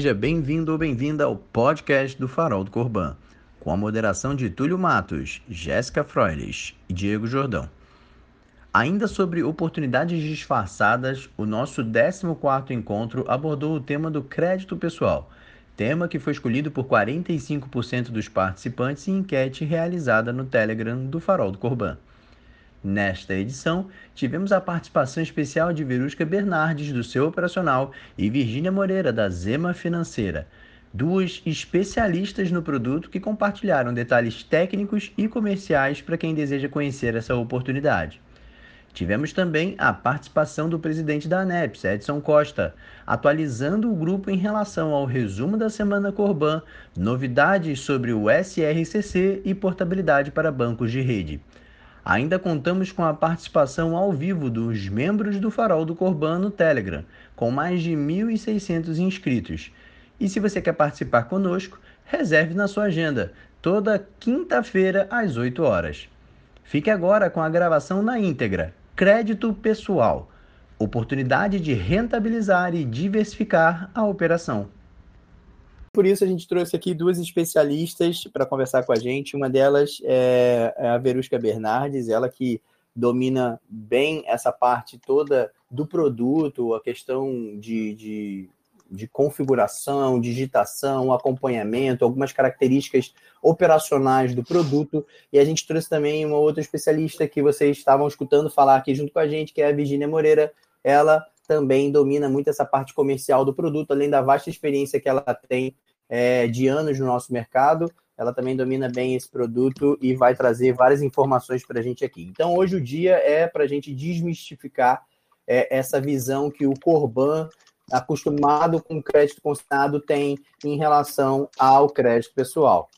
Seja bem-vindo ou bem-vinda ao podcast do Farol do Corban, com a moderação de Túlio Matos, Jéssica Froiles e Diego Jordão. Ainda sobre oportunidades disfarçadas, o nosso 14º encontro abordou o tema do crédito pessoal, tema que foi escolhido por 45% dos participantes em enquete realizada no Telegram do Farol do Corban. Nesta edição, tivemos a participação especial de Verusca Bernardes, do seu operacional, e Virgínia Moreira, da Zema Financeira, duas especialistas no produto que compartilharam detalhes técnicos e comerciais para quem deseja conhecer essa oportunidade. Tivemos também a participação do presidente da ANEPS, Edson Costa, atualizando o grupo em relação ao resumo da Semana Corban, novidades sobre o SRCC e portabilidade para bancos de rede. Ainda contamos com a participação ao vivo dos membros do Farol do Corban no Telegram, com mais de 1.600 inscritos. E se você quer participar conosco, reserve na sua agenda, toda quinta-feira às 8 horas. Fique agora com a gravação na íntegra. Crédito pessoal. Oportunidade de rentabilizar e diversificar a operação. Por isso, a gente trouxe aqui duas especialistas para conversar com a gente. Uma delas é, é a Verusca Bernardes, ela que domina bem essa parte toda do produto, a questão de, de, de, configuração, digitação, acompanhamento, algumas características operacionais do produto. E a gente trouxe também uma outra especialista que vocês estavam escutando falar aqui junto com a gente, que é a Virginia Moreira. Ela também domina muito essa parte comercial do produto, além da vasta experiência que ela tem é, de anos no nosso mercado. Ela também domina bem esse produto e vai trazer várias informações para a gente aqui. Então, hoje o dia é para a gente desmistificar é, essa visão que o Corban, acostumado com crédito consignado, tem em relação ao crédito pessoal.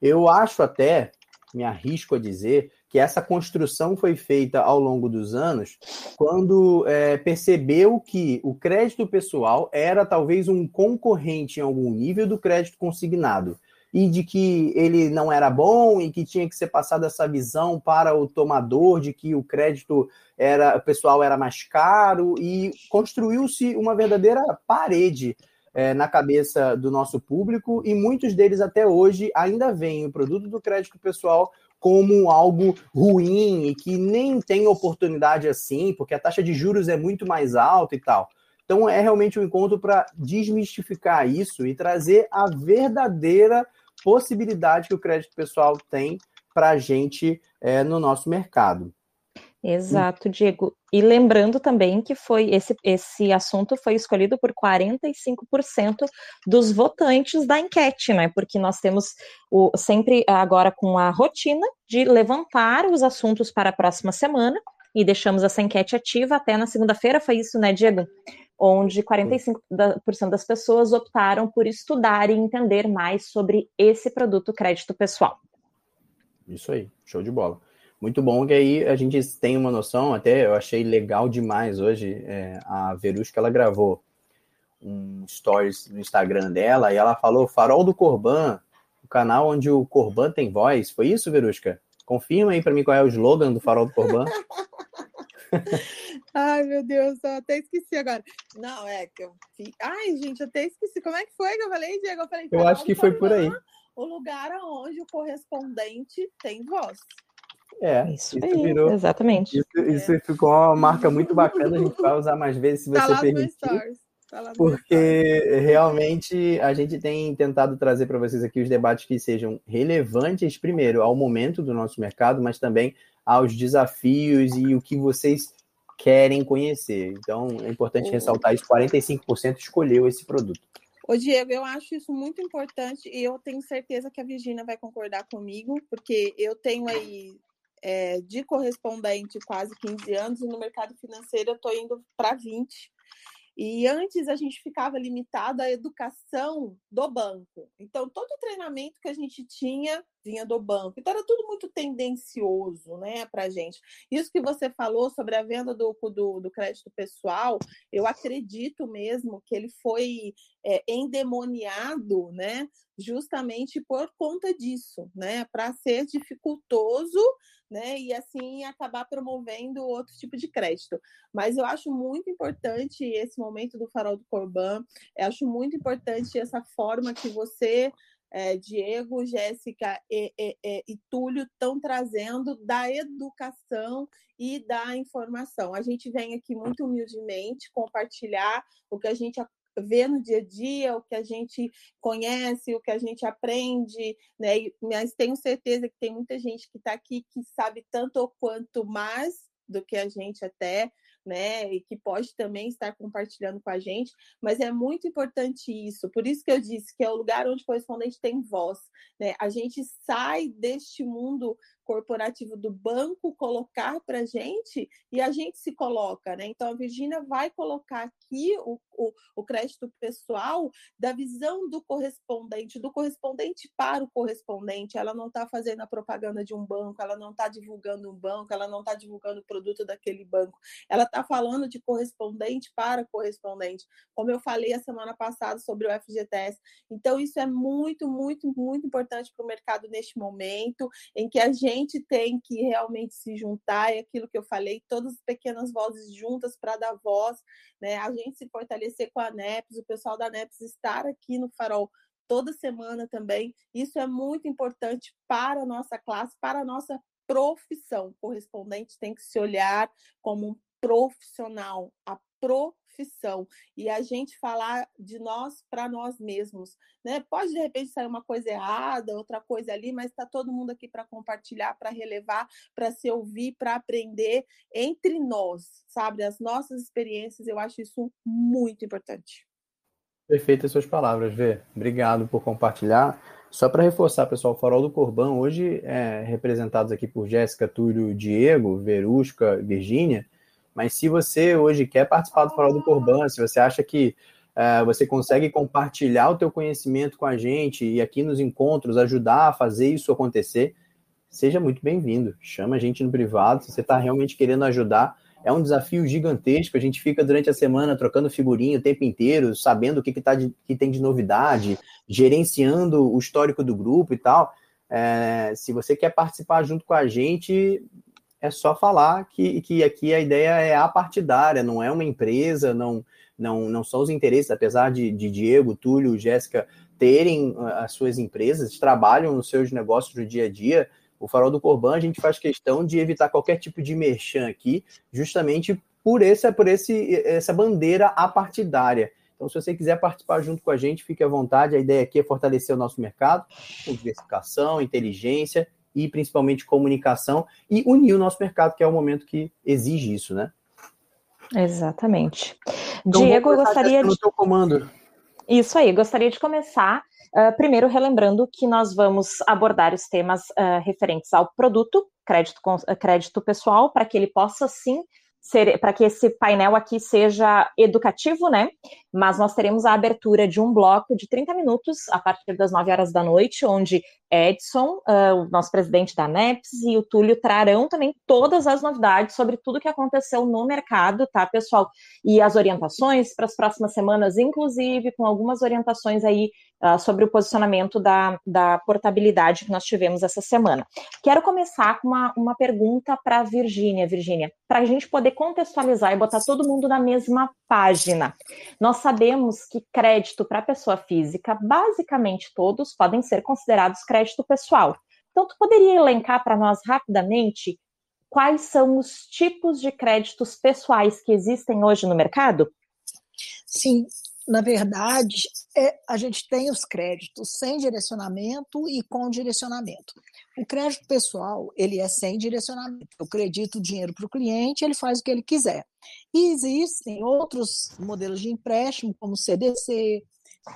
Eu acho até, me arrisco a dizer, que essa construção foi feita ao longo dos anos, quando é, percebeu que o crédito pessoal era talvez um concorrente em algum nível do crédito consignado e de que ele não era bom e que tinha que ser passada essa visão para o tomador de que o crédito era pessoal era mais caro e construiu-se uma verdadeira parede é, na cabeça do nosso público e muitos deles até hoje ainda veem o produto do crédito pessoal como algo ruim e que nem tem oportunidade assim, porque a taxa de juros é muito mais alta e tal. Então é realmente um encontro para desmistificar isso e trazer a verdadeira possibilidade que o crédito pessoal tem para a gente é, no nosso mercado. Exato, Diego. E lembrando também que foi esse, esse assunto foi escolhido por 45% dos votantes da enquete, né? Porque nós temos o, sempre agora com a rotina de levantar os assuntos para a próxima semana e deixamos essa enquete ativa até na segunda-feira, foi isso, né, Diego? Onde 45% das pessoas optaram por estudar e entender mais sobre esse produto crédito pessoal. Isso aí, show de bola. Muito bom que aí a gente tem uma noção, até eu achei legal demais hoje, é, a Verusca, ela gravou um stories no Instagram dela e ela falou Farol do Corban, o canal onde o Corban tem voz. Foi isso, Verusca? Confirma aí para mim qual é o slogan do Farol do Corban. Ai, meu Deus, eu até esqueci agora. Não, é que eu. Ai, gente, até esqueci. Como é que foi que eu falei, Diego? Eu falei. Eu acho que foi por aí. O lugar onde o correspondente tem voz. É, isso, isso aí, virou, exatamente. Isso, isso é. ficou uma marca muito bacana, a gente vai usar mais vezes se tá você tá permitir. Tá porque realmente a gente tem tentado trazer para vocês aqui os debates que sejam relevantes, primeiro, ao momento do nosso mercado, mas também aos desafios e o que vocês querem conhecer. Então, é importante ressaltar isso: 45% escolheu esse produto. Ô, Diego, eu acho isso muito importante e eu tenho certeza que a Virginia vai concordar comigo, porque eu tenho aí é, de correspondente quase 15 anos, e no mercado financeiro eu estou indo para 20. E antes a gente ficava limitado à educação do banco. Então, todo o treinamento que a gente tinha vinha do banco. Então era tudo muito tendencioso, né, para gente. Isso que você falou sobre a venda do, do, do crédito pessoal, eu acredito mesmo que ele foi é, endemoniado, né, justamente por conta disso, né, para ser dificultoso, né, e assim acabar promovendo outro tipo de crédito. Mas eu acho muito importante esse momento do farol do Corban, eu acho muito importante essa forma que você é, Diego, Jéssica e, e, e, e Túlio estão trazendo da educação e da informação. A gente vem aqui muito humildemente compartilhar o que a gente vê no dia a dia, o que a gente conhece, o que a gente aprende, né? Mas tenho certeza que tem muita gente que está aqui que sabe tanto ou quanto mais do que a gente até, né? E que pode também estar compartilhando com a gente, mas é muito importante isso. Por isso que eu disse que é o lugar onde o correspondente tem voz, né? A gente sai deste mundo corporativo do banco colocar para a gente e a gente se coloca, né? Então a Virgínia vai colocar aqui o, o, o, crédito pessoal da visão do correspondente, do correspondente para o correspondente. Ela não está fazendo a propaganda de um banco, ela não está divulgando um banco, ela não está divulgando o produto daquele banco. Ela está falando de correspondente para correspondente, como eu falei a semana passada sobre o FGTS. Então isso é muito, muito, muito importante para o mercado neste momento em que a gente gente tem que realmente se juntar, é aquilo que eu falei, todas as pequenas vozes juntas para dar voz, né? A gente se fortalecer com a NEPS, o pessoal da NEPS estar aqui no Farol toda semana também. Isso é muito importante para a nossa classe, para a nossa profissão. O correspondente tem que se olhar como um profissional, a profissão e a gente falar de nós para nós mesmos, né? Pode de repente sair uma coisa errada, outra coisa ali, mas está todo mundo aqui para compartilhar, para relevar, para se ouvir, para aprender entre nós, sabe? As nossas experiências, eu acho isso muito importante. Perfeitas suas palavras, Vê. Obrigado por compartilhar. Só para reforçar, pessoal, o Farol do Corban hoje é representados aqui por Jéssica, Túlio, Diego, Verusca, Virgínia. Mas se você hoje quer participar do Farol do Corban, se você acha que uh, você consegue compartilhar o teu conhecimento com a gente e aqui nos encontros ajudar a fazer isso acontecer, seja muito bem-vindo. Chama a gente no privado, se você está realmente querendo ajudar. É um desafio gigantesco. A gente fica durante a semana trocando figurinha o tempo inteiro, sabendo o que, que, tá de, que tem de novidade, gerenciando o histórico do grupo e tal. É, se você quer participar junto com a gente, é só falar que, que aqui a ideia é apartidária, não é uma empresa, não, não, não são os interesses, apesar de, de Diego, Túlio, Jéssica terem ah, as suas empresas, trabalham nos seus negócios do dia a dia. O Farol do Corban, a gente faz questão de evitar qualquer tipo de merchan aqui, justamente por, esse, por esse, essa bandeira apartidária. Então, se você quiser participar junto com a gente, fique à vontade. A ideia aqui é fortalecer o nosso mercado com diversificação, inteligência e principalmente comunicação e unir o nosso mercado, que é o momento que exige isso, né? Exatamente. Então, Diego, eu gostaria de. Teu comando. Isso aí, gostaria de começar uh, primeiro relembrando que nós vamos abordar os temas uh, referentes ao produto, crédito, crédito pessoal, para que ele possa sim para que esse painel aqui seja educativo, né? Mas nós teremos a abertura de um bloco de 30 minutos a partir das 9 horas da noite, onde Edson, uh, o nosso presidente da NEPS, e o Túlio trarão também todas as novidades sobre tudo que aconteceu no mercado, tá, pessoal? E as orientações para as próximas semanas, inclusive com algumas orientações aí uh, sobre o posicionamento da, da portabilidade que nós tivemos essa semana. Quero começar com uma, uma pergunta para a Virgínia. Virgínia, para a gente poder contextualizar e botar todo mundo na mesma página. Nós sabemos que crédito para pessoa física, basicamente todos, podem ser considerados crédito pessoal. Então, tu poderia elencar para nós rapidamente quais são os tipos de créditos pessoais que existem hoje no mercado? Sim, na verdade, é, a gente tem os créditos sem direcionamento e com direcionamento. O crédito pessoal, ele é sem direcionamento. Eu acredito o dinheiro para o cliente, ele faz o que ele quiser. E existem outros modelos de empréstimo, como CDC,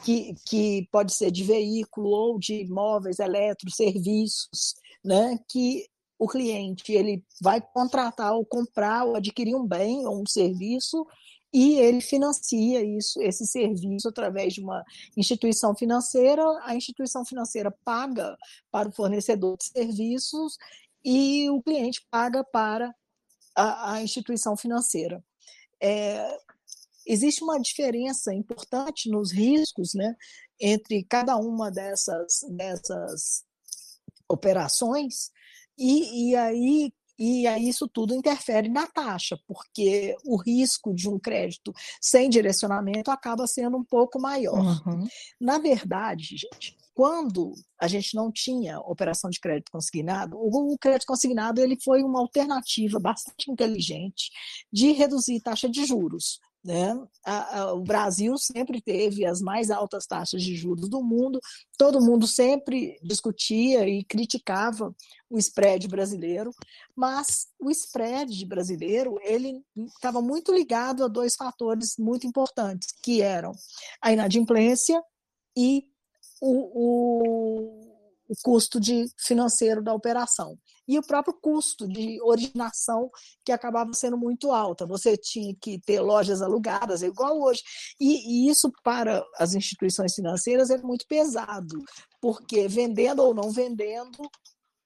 que, que pode ser de veículo ou de imóveis, eletros, serviços, né, que o cliente ele vai contratar ou comprar ou adquirir um bem ou um serviço e ele financia isso, esse serviço através de uma instituição financeira. A instituição financeira paga para o fornecedor de serviços e o cliente paga para a, a instituição financeira. É, existe uma diferença importante nos riscos né, entre cada uma dessas, dessas operações, e, e aí e aí isso tudo interfere na taxa, porque o risco de um crédito sem direcionamento acaba sendo um pouco maior. Uhum. Na verdade, gente, quando a gente não tinha operação de crédito consignado, o crédito consignado ele foi uma alternativa bastante inteligente de reduzir taxa de juros. Né? O Brasil sempre teve as mais altas taxas de juros do mundo, todo mundo sempre discutia e criticava o spread brasileiro, mas o spread brasileiro ele estava muito ligado a dois fatores muito importantes, que eram a inadimplência e o, o o custo de financeiro da operação e o próprio custo de originação que acabava sendo muito alta. Você tinha que ter lojas alugadas, é igual hoje. E, e isso para as instituições financeiras é muito pesado, porque vendendo ou não vendendo,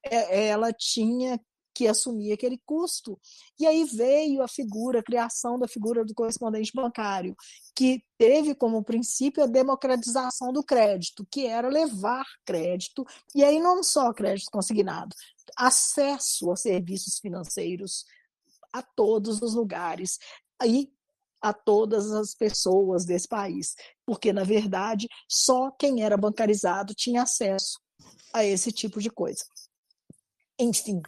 é, ela tinha que assumia aquele custo. E aí veio a figura, a criação da figura do correspondente bancário, que teve como princípio a democratização do crédito, que era levar crédito, e aí não só crédito consignado, acesso a serviços financeiros a todos os lugares. E a todas as pessoas desse país, porque na verdade só quem era bancarizado tinha acesso a esse tipo de coisa. Enfim,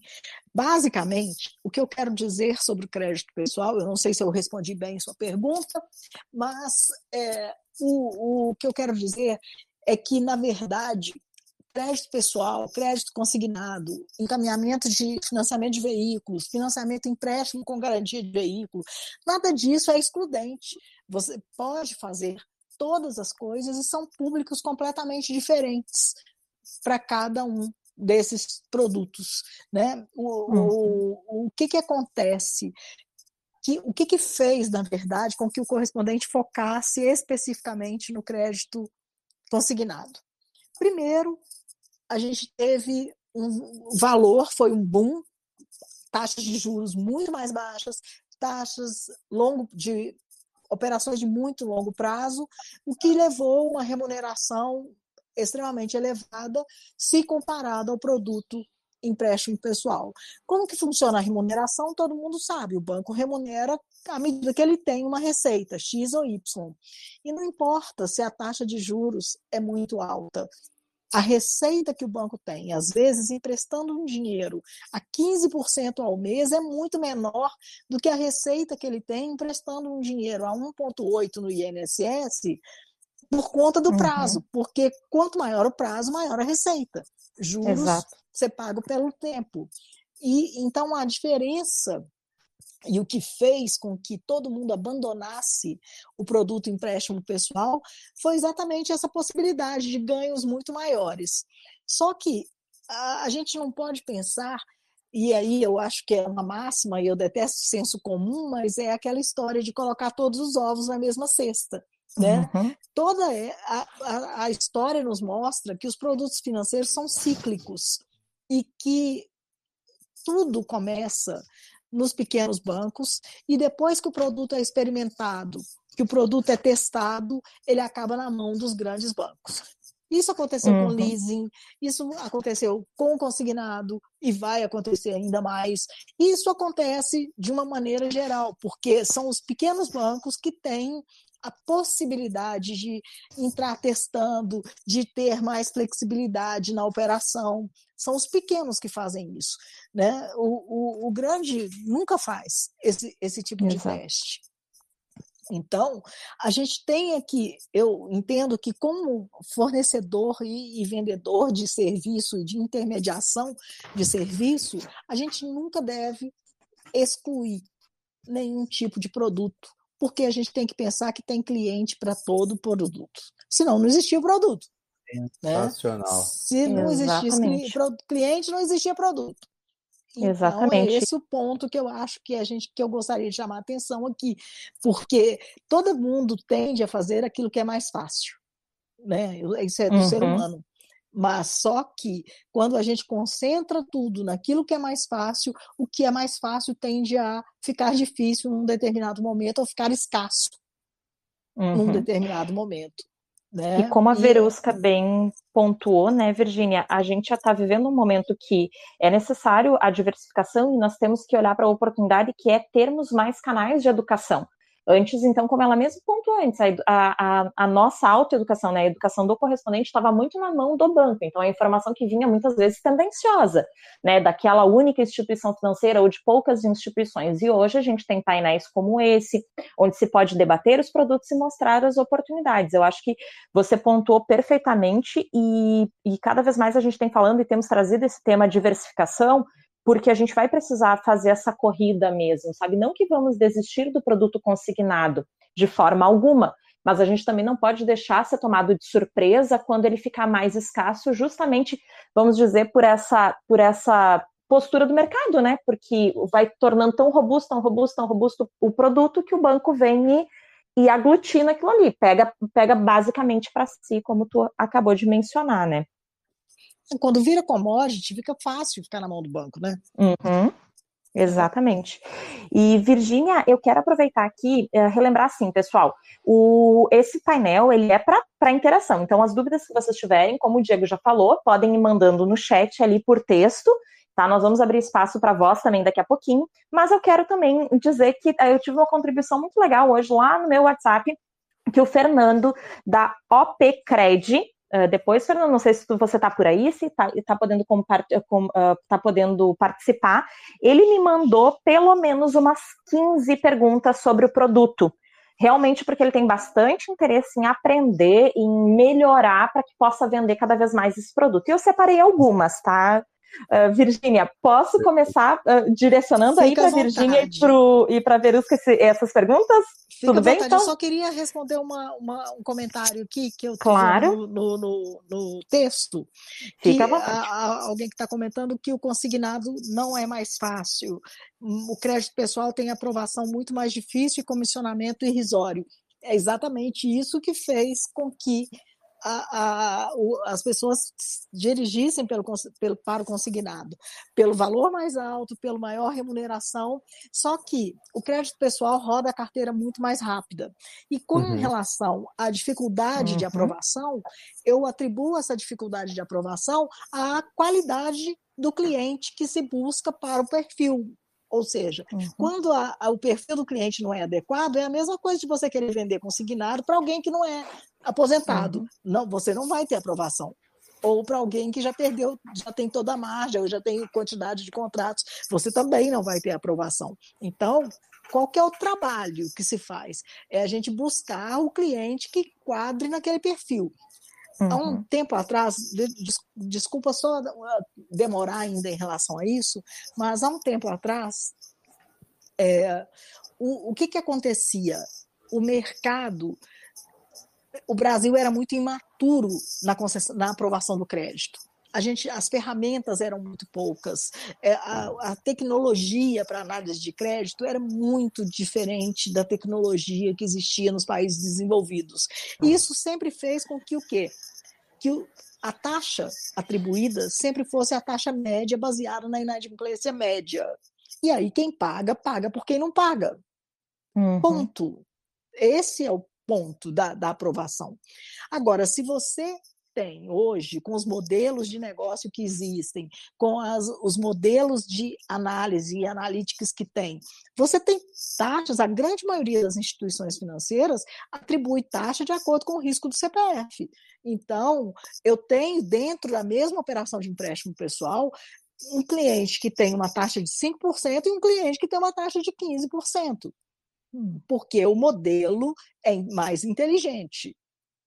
basicamente, o que eu quero dizer sobre o crédito pessoal, eu não sei se eu respondi bem sua pergunta, mas é, o, o que eu quero dizer é que, na verdade, crédito pessoal, crédito consignado, encaminhamento de financiamento de veículos, financiamento empréstimo com garantia de veículo, nada disso é excludente. Você pode fazer todas as coisas e são públicos completamente diferentes para cada um desses produtos, né? O, uhum. o, o que que acontece? Que, o que que fez, na verdade, com que o correspondente focasse especificamente no crédito consignado? Primeiro, a gente teve um valor, foi um boom, taxas de juros muito mais baixas, taxas longo de operações de muito longo prazo, o que levou uma remuneração extremamente elevada se comparado ao produto empréstimo pessoal. Como que funciona a remuneração? Todo mundo sabe, o banco remunera à medida que ele tem uma receita, X ou Y. E não importa se a taxa de juros é muito alta. A receita que o banco tem, às vezes emprestando um dinheiro a 15% ao mês, é muito menor do que a receita que ele tem emprestando um dinheiro a 1,8% no INSS por conta do uhum. prazo, porque quanto maior o prazo, maior a receita. Juros Exato. você paga pelo tempo. E então a diferença e o que fez com que todo mundo abandonasse o produto empréstimo pessoal foi exatamente essa possibilidade de ganhos muito maiores. Só que a, a gente não pode pensar e aí eu acho que é uma máxima, e eu detesto senso comum, mas é aquela história de colocar todos os ovos na mesma cesta. Né? Uhum. Toda é, a, a, a história nos mostra que os produtos financeiros são cíclicos e que tudo começa nos pequenos bancos e depois que o produto é experimentado, que o produto é testado, ele acaba na mão dos grandes bancos. Isso aconteceu uhum. com leasing, isso aconteceu com consignado e vai acontecer ainda mais. Isso acontece de uma maneira geral, porque são os pequenos bancos que têm a possibilidade de entrar testando, de ter mais flexibilidade na operação. São os pequenos que fazem isso. Né? O, o, o grande nunca faz esse, esse tipo Exato. de teste. Então, a gente tem aqui, eu entendo que como fornecedor e, e, vendedor de serviço e de intermediação de serviço, a gente nunca deve excluir nenhum tipo de produto porque a gente tem que pensar que tem cliente para todo produto. Senão não existia o produto. Né? Sensacional. Né? Se não Exatamente. existisse cliente, não existia produto. Então, Exatamente. é esse o ponto que eu acho que a gente que eu gostaria de chamar a atenção aqui, porque todo mundo tende a fazer aquilo que é mais fácil, né? Isso é do uhum. ser humano. Mas só que quando a gente concentra tudo naquilo que é mais fácil, o que é mais fácil tende a ficar difícil num determinado momento ou ficar escasso uhum. num determinado momento. Né? E como a Verusca e... bem pontuou, né, Virginia, a gente já está vivendo um momento que é necessário a diversificação e nós temos que olhar para a oportunidade que é termos mais canais de educação. Antes, então, como ela mesmo pontuou antes, a, a, a nossa autoeducação, né, a educação do correspondente estava muito na mão do banco, então a informação que vinha muitas vezes tendenciosa, né, daquela única instituição financeira ou de poucas instituições. E hoje a gente tem painéis como esse, onde se pode debater os produtos e mostrar as oportunidades. Eu acho que você pontuou perfeitamente e, e cada vez mais a gente tem falando e temos trazido esse tema diversificação porque a gente vai precisar fazer essa corrida mesmo, sabe? Não que vamos desistir do produto consignado de forma alguma, mas a gente também não pode deixar ser tomado de surpresa quando ele ficar mais escasso, justamente, vamos dizer, por essa, por essa postura do mercado, né? Porque vai tornando tão robusto, tão robusto, tão robusto o produto que o banco vem e, e aglutina aquilo ali, pega, pega basicamente para si, como tu acabou de mencionar, né? Quando vira commodity, fica fácil ficar na mão do banco, né? Uhum. Exatamente. E Virgínia, eu quero aproveitar aqui, uh, relembrar assim, pessoal, o, esse painel ele é para interação. Então, as dúvidas que vocês tiverem, como o Diego já falou, podem ir mandando no chat ali por texto, tá? Nós vamos abrir espaço para voz também daqui a pouquinho. Mas eu quero também dizer que uh, eu tive uma contribuição muito legal hoje lá no meu WhatsApp, que o Fernando da OP Cred, Uh, depois, Fernando, não sei se você está por aí, se está tá podendo, uh, tá podendo participar. Ele me mandou pelo menos umas 15 perguntas sobre o produto. Realmente, porque ele tem bastante interesse em aprender, em melhorar para que possa vender cada vez mais esse produto. E eu separei algumas, tá? Uh, Virgínia, posso começar uh, direcionando Fica aí para Virgínia e para Verusca essas perguntas? Fica Tudo bem, então? Eu só queria responder uma, uma, um comentário aqui que eu claro. no, no, no, no texto. Fica que, a, a, alguém que está comentando que o consignado não é mais fácil. O crédito pessoal tem aprovação muito mais difícil e comissionamento irrisório. É exatamente isso que fez com que a, a, o, as pessoas dirigissem pelo, pelo, para o consignado, pelo valor mais alto, pela maior remuneração, só que o crédito pessoal roda a carteira muito mais rápida. E com uhum. relação à dificuldade uhum. de aprovação, eu atribuo essa dificuldade de aprovação à qualidade do cliente que se busca para o perfil ou seja, uhum. quando a, a, o perfil do cliente não é adequado, é a mesma coisa de você querer vender consignado para alguém que não é aposentado. Uhum. Não, você não vai ter aprovação. Ou para alguém que já perdeu, já tem toda a margem, ou já tem quantidade de contratos, você também não vai ter aprovação. Então, qual que é o trabalho que se faz? É a gente buscar o cliente que quadre naquele perfil. Uhum. Há um uhum. tempo atrás, desculpa só demorar ainda em relação a isso, mas há um tempo atrás, é, o, o que, que acontecia? O mercado, o Brasil era muito imaturo na, na aprovação do crédito. A gente, as ferramentas eram muito poucas, é, a, a tecnologia para análise de crédito era muito diferente da tecnologia que existia nos países desenvolvidos. E isso sempre fez com que o quê? que a taxa atribuída sempre fosse a taxa média baseada na inadimplência média. E aí quem paga, paga por quem não paga. Uhum. Ponto. Esse é o ponto da, da aprovação. Agora, se você tem hoje, com os modelos de negócio que existem, com as, os modelos de análise e analíticas que tem, você tem taxas, a grande maioria das instituições financeiras atribui taxa de acordo com o risco do CPF. Então, eu tenho dentro da mesma operação de empréstimo pessoal, um cliente que tem uma taxa de 5% e um cliente que tem uma taxa de 15%. Porque o modelo é mais inteligente.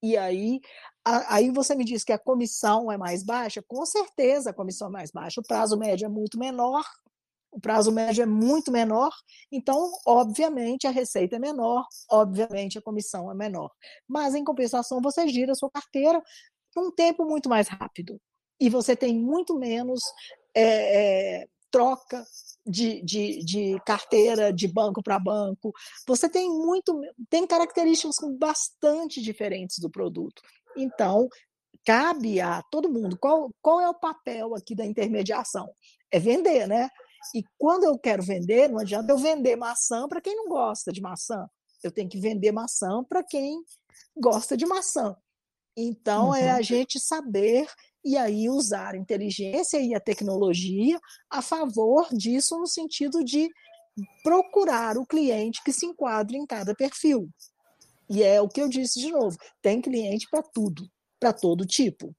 E aí, aí você me diz que a comissão é mais baixa? Com certeza a comissão é mais baixa. O prazo médio é muito menor, o prazo médio é muito menor, então, obviamente, a receita é menor, obviamente, a comissão é menor. Mas, em compensação, você gira a sua carteira num tempo muito mais rápido. E você tem muito menos é, é, troca de, de, de carteira de banco para banco. Você tem muito, tem características bastante diferentes do produto. Então, cabe a todo mundo. Qual, qual é o papel aqui da intermediação? É vender, né? E quando eu quero vender, não adianta eu vender maçã para quem não gosta de maçã. Eu tenho que vender maçã para quem gosta de maçã. Então, uhum. é a gente saber e aí usar a inteligência e a tecnologia a favor disso, no sentido de procurar o cliente que se enquadre em cada perfil. E é o que eu disse de novo: tem cliente para tudo, para todo tipo.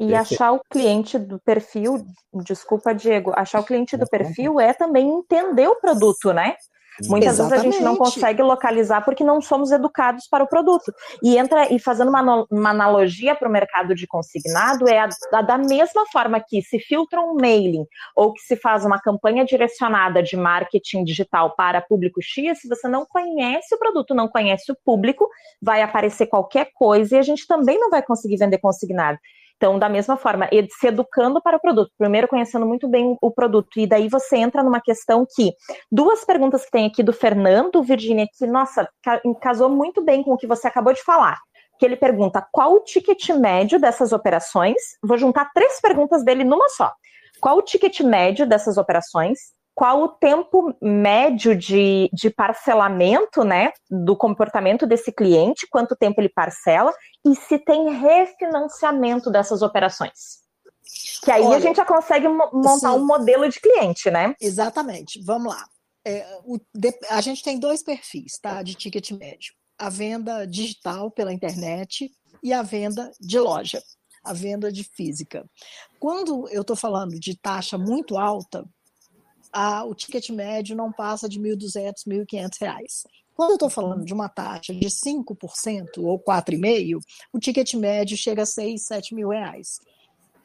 E achar o cliente do perfil, desculpa, Diego, achar o cliente do perfil é também entender o produto, né? Muitas Exatamente. vezes a gente não consegue localizar porque não somos educados para o produto. E entra e fazendo uma, uma analogia para o mercado de consignado, é a, a, da mesma forma que se filtra um mailing ou que se faz uma campanha direcionada de marketing digital para público X, se você não conhece o produto, não conhece o público, vai aparecer qualquer coisa e a gente também não vai conseguir vender consignado. Então, da mesma forma, se educando para o produto, primeiro conhecendo muito bem o produto, e daí você entra numa questão que duas perguntas que tem aqui do Fernando, Virginia, que, nossa, casou muito bem com o que você acabou de falar. Que ele pergunta qual o ticket médio dessas operações. Vou juntar três perguntas dele numa só. Qual o ticket médio dessas operações? Qual o tempo médio de, de parcelamento né, do comportamento desse cliente, quanto tempo ele parcela, e se tem refinanciamento dessas operações. Que aí Olha, a gente já consegue montar sim. um modelo de cliente, né? Exatamente. Vamos lá. É, o, de, a gente tem dois perfis tá, de ticket médio: a venda digital pela internet e a venda de loja, a venda de física. Quando eu estou falando de taxa muito alta, a, o ticket médio não passa de R$ 1.200, R$ 1.500. Quando eu estou falando de uma taxa de 5% ou 4,5%, o ticket médio chega a 6, 7 mil reais.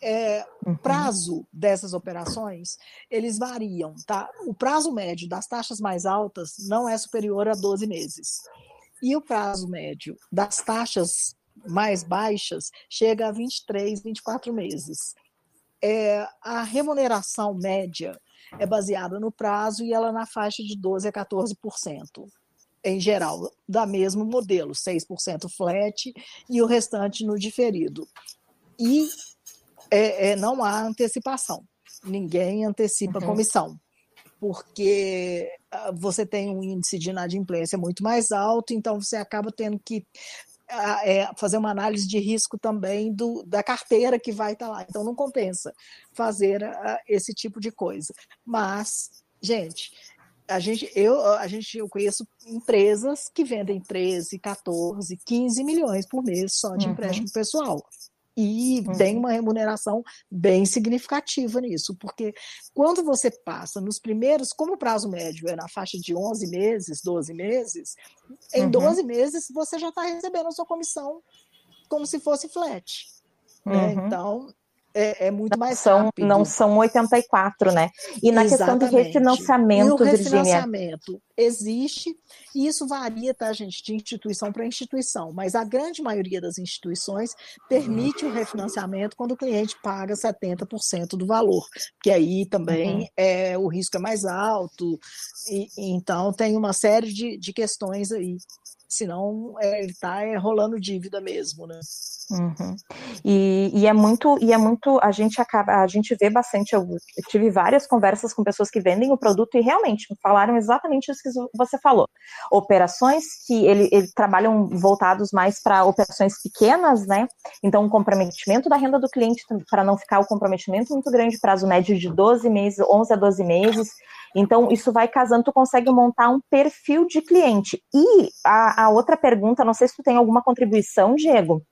É, o uhum. prazo dessas operações, eles variam, tá? O prazo médio das taxas mais altas não é superior a 12 meses. E o prazo médio das taxas mais baixas chega a 23, 24 meses. É, a remuneração média é baseada no prazo e ela na faixa de 12 a 14%. Em geral, da mesmo modelo, 6% flat e o restante no diferido. E é, é, não há antecipação. Ninguém antecipa uhum. comissão, porque ah, você tem um índice de inadimplência muito mais alto, então você acaba tendo que é, fazer uma análise de risco também do, da carteira que vai estar lá. Então, não compensa fazer esse tipo de coisa. Mas, gente, a gente, eu, a gente, eu conheço empresas que vendem 13, 14, 15 milhões por mês só de uhum. empréstimo pessoal e uhum. tem uma remuneração bem significativa nisso, porque quando você passa nos primeiros, como o prazo médio é na faixa de 11 meses, 12 meses, em uhum. 12 meses você já está recebendo a sua comissão como se fosse flat. Né? Uhum. Então, é, é muito não mais são, rápido. Não são 84, né? E na Exatamente. questão de refinanciamento, e o refinanciamento Virginia? existe, e isso varia, tá, gente, de instituição para instituição, mas a grande maioria das instituições permite o refinanciamento quando o cliente paga 70% do valor, que aí também uhum. é, o risco é mais alto, e, então tem uma série de, de questões aí senão é, ele está é, rolando dívida mesmo, né? Uhum. E, e, é muito, e é muito, a gente acaba, a gente vê bastante, eu, tive várias conversas com pessoas que vendem o produto e realmente falaram exatamente isso que você falou. Operações que ele, ele trabalham voltados mais para operações pequenas, né? Então, o comprometimento da renda do cliente, para não ficar o comprometimento muito grande, prazo médio de 12 meses, 11 a 12 meses. Então, isso vai casando, tu consegue montar um perfil de cliente. E a, a outra pergunta, não sei se tu tem alguma contribuição, Diego,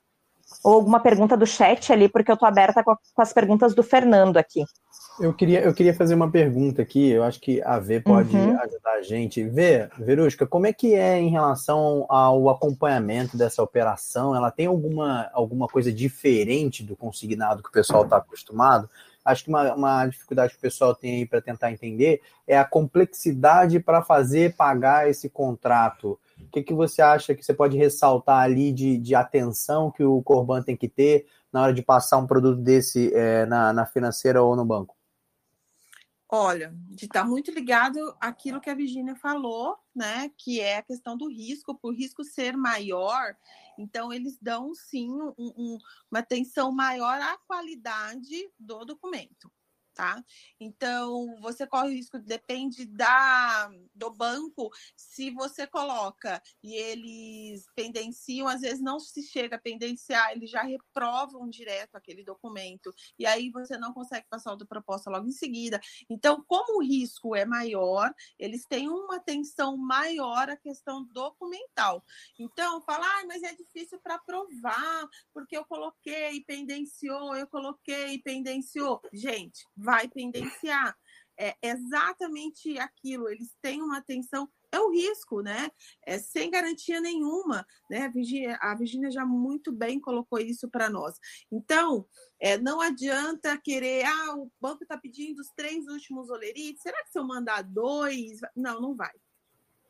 ou alguma pergunta do chat ali, porque eu estou aberta com, a, com, as perguntas do Fernando aqui. Eu queria, eu queria fazer uma pergunta aqui, eu acho que a V pode uhum. ajudar a gente. Vê, Verusca, como é que é em relação ao acompanhamento dessa operação? Ela tem alguma, alguma coisa diferente do consignado que o pessoal está acostumado? Acho que uma, uma dificuldade que o pessoal tem aí para tentar entender é a complexidade para fazer pagar esse contrato. O que, que você acha que você pode ressaltar ali de, de atenção que o Corban tem que ter na hora de passar um produto desse é, na, na financeira ou no banco? Olha, de estar tá muito ligado àquilo que a Virginia falou, né? Que é a questão do risco, por risco ser maior, então eles dão sim um, um, uma atenção maior à qualidade do documento tá? Então, você corre o risco, depende da, do banco, se você coloca e eles pendenciam, às vezes não se chega a pendenciar, eles já reprovam direto aquele documento, e aí você não consegue passar outra proposta logo em seguida. Então, como o risco é maior, eles têm uma atenção maior à questão documental. Então, falar, ah, mas é difícil para provar, porque eu coloquei, pendenciou, eu coloquei, pendenciou. Gente, vai pendenciar. É exatamente aquilo, eles têm uma atenção, é o risco, né? É sem garantia nenhuma, né? A Virginia já muito bem colocou isso para nós. Então, é, não adianta querer, ah, o banco está pedindo os três últimos olerites, será que se eu mandar dois? Não, não vai.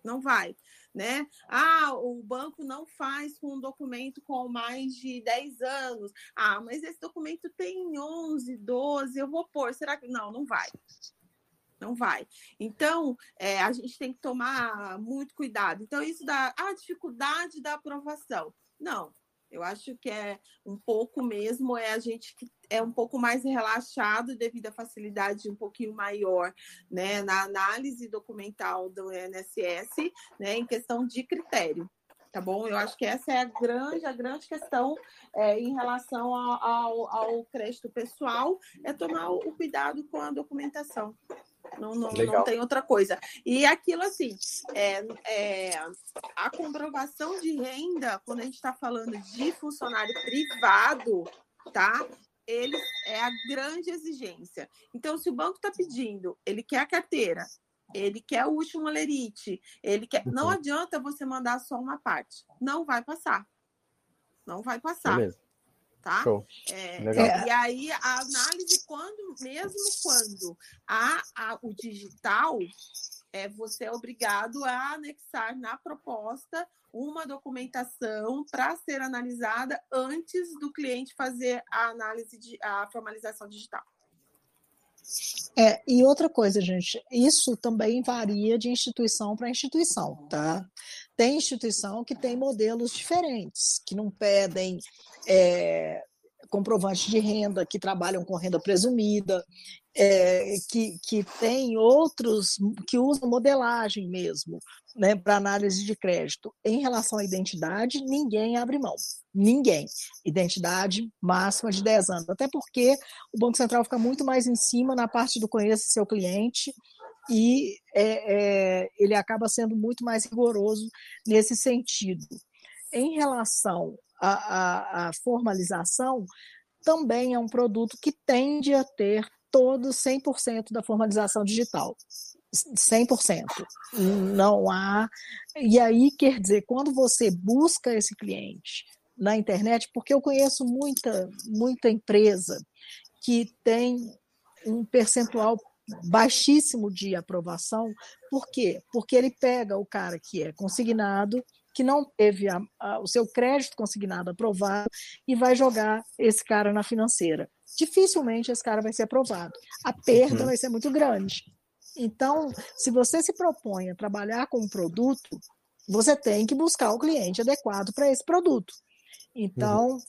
Não vai né? Ah, o banco não faz com um documento com mais de 10 anos. Ah, mas esse documento tem 11, 12, eu vou pôr. Será que. Não, não vai. Não vai. Então, é, a gente tem que tomar muito cuidado. Então, isso dá a dificuldade da aprovação. Não, eu acho que é um pouco mesmo, é a gente que é um pouco mais relaxado devido à facilidade um pouquinho maior né, na análise documental do INSS, né, em questão de critério. Tá bom? Eu acho que essa é a grande, a grande questão é, em relação ao, ao, ao crédito pessoal, é tomar o cuidado com a documentação. Não, não, não tem outra coisa. E aquilo assim, é, é, a comprovação de renda, quando a gente está falando de funcionário privado, tá? Ele é a grande exigência. Então, se o banco está pedindo, ele quer a carteira, ele quer o último lerite, ele quer. Não uhum. adianta você mandar só uma parte. Não vai passar. Não vai passar. Beleza tá? É, e aí a análise quando mesmo quando há, há o digital é você é obrigado a anexar na proposta uma documentação para ser analisada antes do cliente fazer a análise de a formalização digital. É, e outra coisa, gente, isso também varia de instituição para instituição, tá? Tem instituição que tem modelos diferentes, que não pedem é, comprovantes de renda, que trabalham com renda presumida, é, que, que tem outros que usam modelagem mesmo, né, para análise de crédito. Em relação à identidade, ninguém abre mão. Ninguém. Identidade máxima de 10 anos. Até porque o Banco Central fica muito mais em cima na parte do conheça seu cliente e é, é, ele acaba sendo muito mais rigoroso nesse sentido. Em relação à, à, à formalização, também é um produto que tende a ter todo 100% da formalização digital. 100%. Não há. E aí, quer dizer, quando você busca esse cliente na internet, porque eu conheço muita, muita empresa que tem um percentual baixíssimo de aprovação. Por quê? Porque ele pega o cara que é consignado, que não teve a, a, o seu crédito consignado aprovado e vai jogar esse cara na financeira. Dificilmente esse cara vai ser aprovado. A perda uhum. vai ser muito grande. Então, se você se propõe a trabalhar com um produto, você tem que buscar o cliente adequado para esse produto. Então, uhum.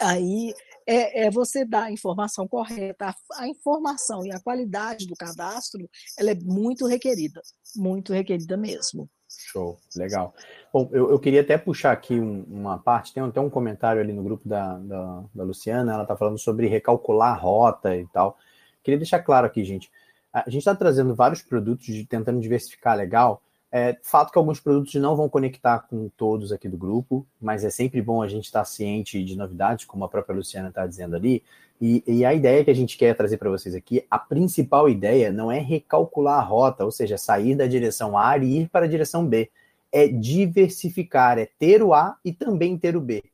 aí é, é, você dar a informação correta. A, a, informação e a qualidade do cadastro ela é muito requerida, muito requerida mesmo. Show, legal. Bom, eu, eu queria até puxar aqui um, uma parte, tem até um comentário ali no grupo da, da, da Luciana, ela está falando sobre recalcular a rota e tal. Queria deixar claro aqui, gente, a gente está trazendo vários produtos, de, tentando diversificar legal, é, fato que alguns produtos não vão conectar com todos aqui do grupo, mas é sempre bom a gente estar ciente de novidades, como a própria Luciana está dizendo ali. E, e, a ideia que a gente quer trazer para vocês aqui, a principal ideia não é recalcular a rota, ou seja, sair da direção A e ir para a direção B. É diversificar, é ter o A e também ter o B.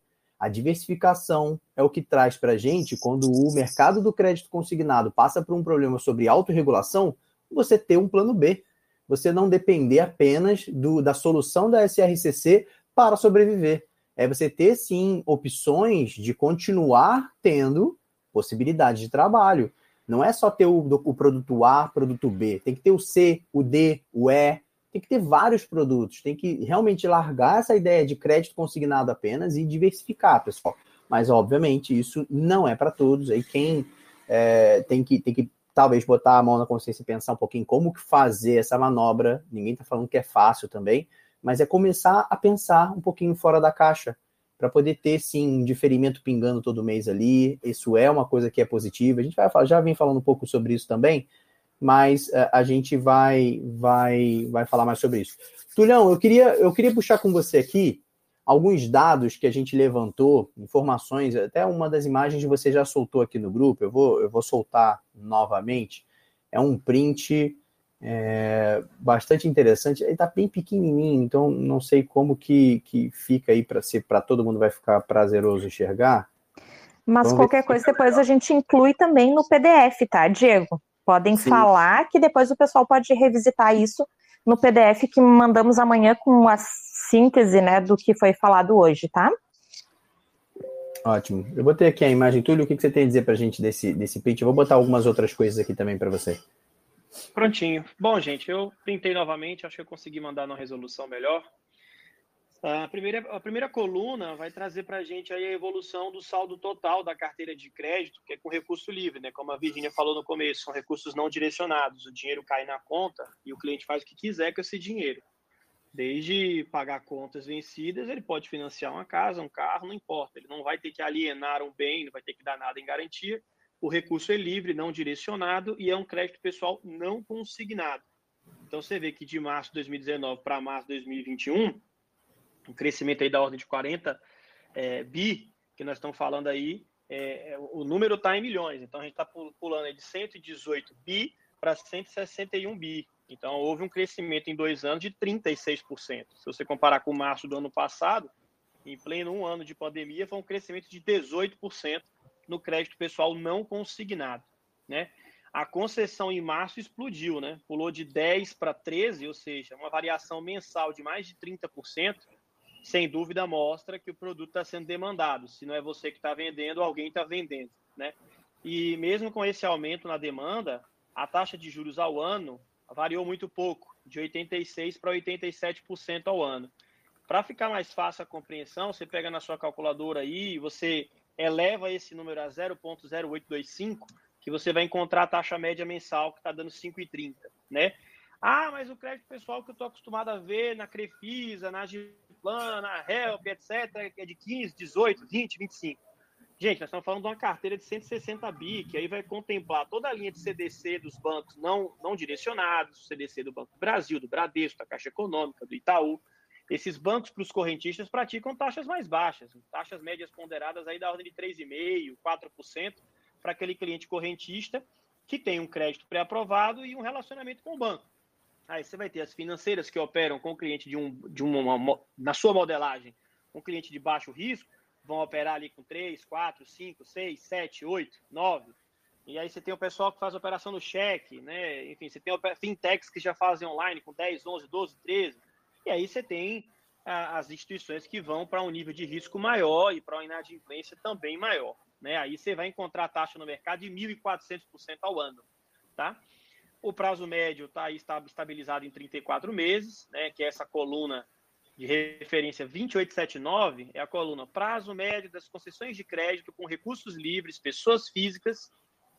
A diversificação é o que traz para a gente, quando o mercado do crédito consignado passa por um problema sobre autorregulação, você ter um plano B você não depender apenas do, da solução da SRCC para sobreviver. É você ter, sim, opções de continuar tendo possibilidade de trabalho. Não é só ter o, o produto A, produto B, tem que ter o C, o D, o E, tem que ter vários produtos, tem que realmente largar essa ideia de crédito consignado apenas e diversificar, pessoal. Mas, obviamente, isso não é para todos. Aí quem é, tem, que, tem que talvez botar a mão na consciência e pensar um pouquinho como fazer essa manobra. Ninguém está falando que é fácil também, mas é começar a pensar um pouquinho fora da caixa para poder ter sim um diferimento pingando todo mês ali. Isso é uma coisa que é positiva. A gente vai falar, já vem falando um pouco sobre isso também, mas uh, a gente vai vai vai falar mais sobre isso. Tulhão, eu queria eu queria puxar com você aqui alguns dados que a gente levantou, informações, até uma das imagens você já soltou aqui no grupo, eu vou eu vou soltar novamente. É um print é, bastante interessante. Ele está bem pequenininho, então não sei como que, que fica aí para ser para todo mundo vai ficar prazeroso enxergar. Mas Vamos qualquer coisa depois a gente inclui também no PDF, tá, Diego? Podem Sim. falar que depois o pessoal pode revisitar isso no PDF que mandamos amanhã com a síntese, né, do que foi falado hoje, tá? Ótimo. Eu botei aqui a imagem. Túlio, o que você tem a dizer para a gente desse, desse print? Eu vou botar algumas outras coisas aqui também para você. Prontinho. Bom, gente, eu tentei novamente, acho que eu consegui mandar uma resolução melhor. A primeira, a primeira coluna vai trazer para a gente aí a evolução do saldo total da carteira de crédito, que é com recurso livre, né? Como a Virginia falou no começo, são recursos não direcionados. O dinheiro cai na conta e o cliente faz o que quiser com esse dinheiro. Desde pagar contas vencidas, ele pode financiar uma casa, um carro, não importa. Ele não vai ter que alienar um bem, não vai ter que dar nada em garantia o recurso é livre, não direcionado e é um crédito pessoal não consignado. Então você vê que de março de 2019 para março de 2021, um crescimento aí da ordem de 40 é, bi, que nós estamos falando aí, é, é o número está em milhões. Então a gente está pulando aí de 118 bi para 161 bi. Então houve um crescimento em dois anos de 36%. Se você comparar com março do ano passado, em pleno um ano de pandemia, foi um crescimento de 18% no crédito pessoal não consignado, né? A concessão em março explodiu, né? Pulou de 10 para 13, ou seja, uma variação mensal de mais de 30%, sem dúvida mostra que o produto está sendo demandado. Se não é você que está vendendo, alguém está vendendo, né? E mesmo com esse aumento na demanda, a taxa de juros ao ano variou muito pouco, de 86% para 87% ao ano. Para ficar mais fácil a compreensão, você pega na sua calculadora aí, você eleva esse número a 0,0825, que você vai encontrar a taxa média mensal que está dando 5,30, né? Ah, mas o crédito pessoal que eu estou acostumado a ver na Crefisa, na Giplan, na Help, etc., é de 15, 18, 20, 25. Gente, nós estamos falando de uma carteira de 160 bi, que aí vai contemplar toda a linha de CDC dos bancos não, não direcionados, CDC do Banco do Brasil, do Bradesco, da Caixa Econômica, do Itaú, esses bancos para os correntistas praticam taxas mais baixas, taxas médias ponderadas aí da ordem de 3,5%, 4% para aquele cliente correntista que tem um crédito pré-aprovado e um relacionamento com o banco. Aí você vai ter as financeiras que operam com o cliente de um, de uma, na sua modelagem, um cliente de baixo risco, vão operar ali com 3, 4, 5, 6, 7, 8, 9. E aí você tem o pessoal que faz operação no cheque, né? Enfim, você tem fintechs que já fazem online com 10, 11, 12, 13. E aí você tem a, as instituições que vão para um nível de risco maior e para uma inadimplência também maior. Né? Aí você vai encontrar taxa no mercado de 1.400% ao ano. Tá? O prazo médio está estabilizado em 34 meses, né, que é essa coluna de referência 2879, é a coluna prazo médio das concessões de crédito com recursos livres, pessoas físicas,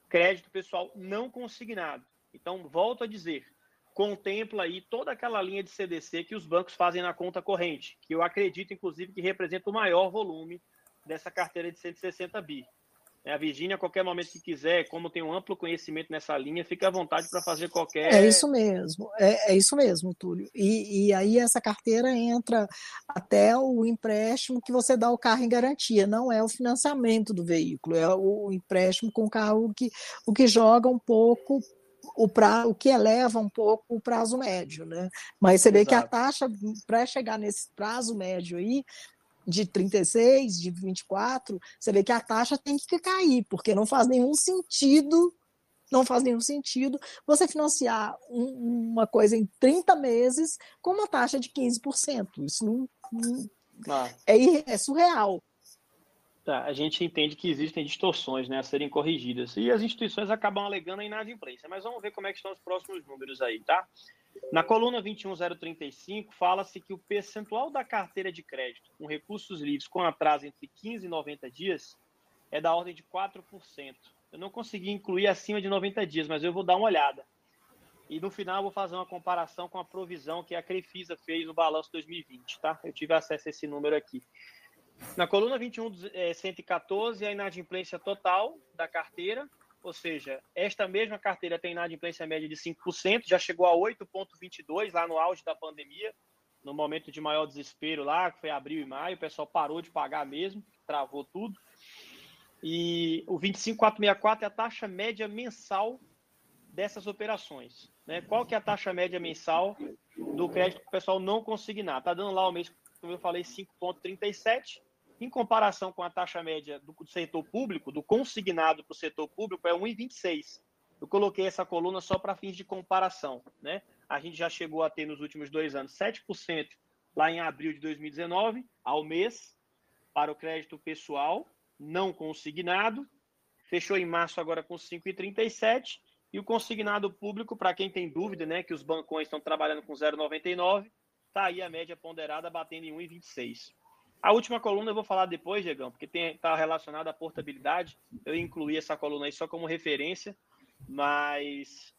crédito pessoal não consignado. Então, volto a dizer, contempla aí toda aquela linha de CDC que os bancos fazem na conta corrente, que eu acredito, inclusive, que representa o maior volume dessa carteira de 160 bi. É, a Virgínia, a qualquer momento que quiser, como tem um amplo conhecimento nessa linha, fica à vontade para fazer qualquer. É isso mesmo, é, é isso mesmo, Túlio. E, e, aí essa carteira entra até o empréstimo que você dá o carro em garantia, não é o financiamento do veículo, é o empréstimo com o carro que, o que joga um pouco o, pra, o que eleva um pouco o prazo médio, né? Mas você Exato. vê que a taxa, para chegar nesse prazo médio aí, de 36, de 24, você vê que a taxa tem que cair, porque não faz nenhum sentido, não faz nenhum sentido você financiar um, uma coisa em 30 meses com uma taxa de 15%. Isso não, não ah. é, é surreal. Tá, a gente entende que existem distorções né, a serem corrigidas e as instituições acabam alegando a inadimplência, mas vamos ver como é que estão os próximos números aí, tá? Na coluna 21035, fala-se que o percentual da carteira de crédito com recursos livres com atraso entre 15 e 90 dias é da ordem de 4%. Eu não consegui incluir acima de 90 dias, mas eu vou dar uma olhada. E no final eu vou fazer uma comparação com a provisão que a Crefisa fez no balanço 2020, tá? Eu tive acesso a esse número aqui. Na coluna 21, é, 114, a inadimplência total da carteira, ou seja, esta mesma carteira tem inadimplência média de 5%, já chegou a 8,22% lá no auge da pandemia, no momento de maior desespero lá, que foi abril e maio, o pessoal parou de pagar mesmo, travou tudo. E o 25464 é a taxa média mensal dessas operações. Né? Qual que é a taxa média mensal do crédito que o pessoal não consignar? Está dando lá o mês, como eu falei, 5,37 em comparação com a taxa média do setor público, do consignado para o setor público, é 1,26. Eu coloquei essa coluna só para fins de comparação. Né? A gente já chegou a ter nos últimos dois anos 7% lá em abril de 2019, ao mês, para o crédito pessoal não consignado. Fechou em março agora com 5,37. E o consignado público, para quem tem dúvida, né, que os bancões estão trabalhando com 0,99, está aí a média ponderada batendo em 1,26. A última coluna eu vou falar depois, Diegão, porque está relacionada à portabilidade. Eu incluí essa coluna aí só como referência, mas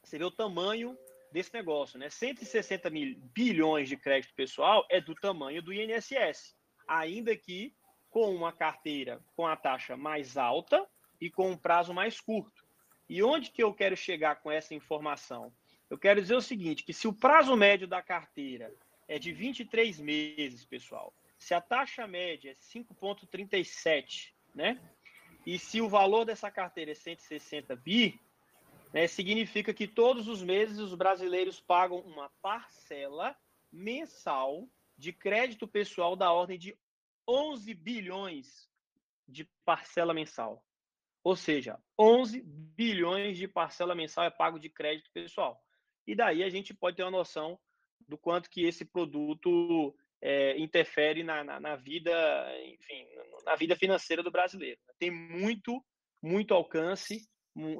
você vê o tamanho desse negócio, né? 160 mil bilhões de crédito pessoal é do tamanho do INSS, ainda que com uma carteira com a taxa mais alta e com um prazo mais curto. E onde que eu quero chegar com essa informação? Eu quero dizer o seguinte, que se o prazo médio da carteira é de 23 meses, pessoal, se a taxa média é 5,37, né? E se o valor dessa carteira é 160 bi, né, significa que todos os meses os brasileiros pagam uma parcela mensal de crédito pessoal da ordem de 11 bilhões de parcela mensal. Ou seja, 11 bilhões de parcela mensal é pago de crédito pessoal. E daí a gente pode ter uma noção do quanto que esse produto é, interfere na, na, na, vida, enfim, na vida financeira do brasileiro. Tem muito, muito alcance,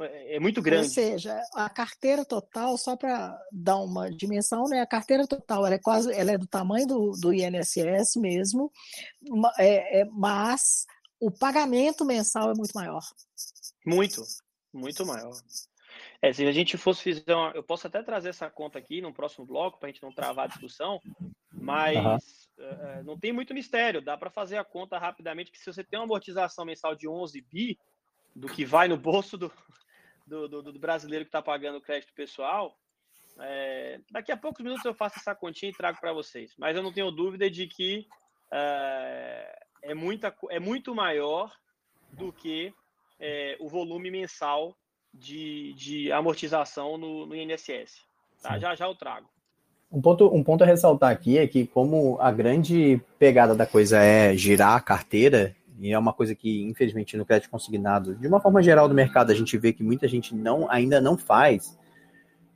é, é muito grande. Ou seja, a carteira total, só para dar uma dimensão, né? A carteira total ela é quase, ela é do tamanho do, do INSS mesmo, é, é, mas o pagamento mensal é muito maior. Muito, muito maior. É, se a gente fosse fazer uma, eu posso até trazer essa conta aqui no próximo bloco para a gente não travar a discussão, mas uhum. uh, não tem muito mistério, dá para fazer a conta rapidamente que se você tem uma amortização mensal de 11 bi, do que vai no bolso do, do, do, do brasileiro que está pagando o crédito pessoal, é, daqui a poucos minutos eu faço essa continha e trago para vocês. Mas eu não tenho dúvida de que é, é, muita, é muito maior do que é, o volume mensal de, de amortização no, no INSS. Tá? Já já eu trago. Um ponto, um ponto a ressaltar aqui é que, como a grande pegada da coisa é girar a carteira, e é uma coisa que, infelizmente, no crédito consignado, de uma forma geral do mercado, a gente vê que muita gente não, ainda não faz,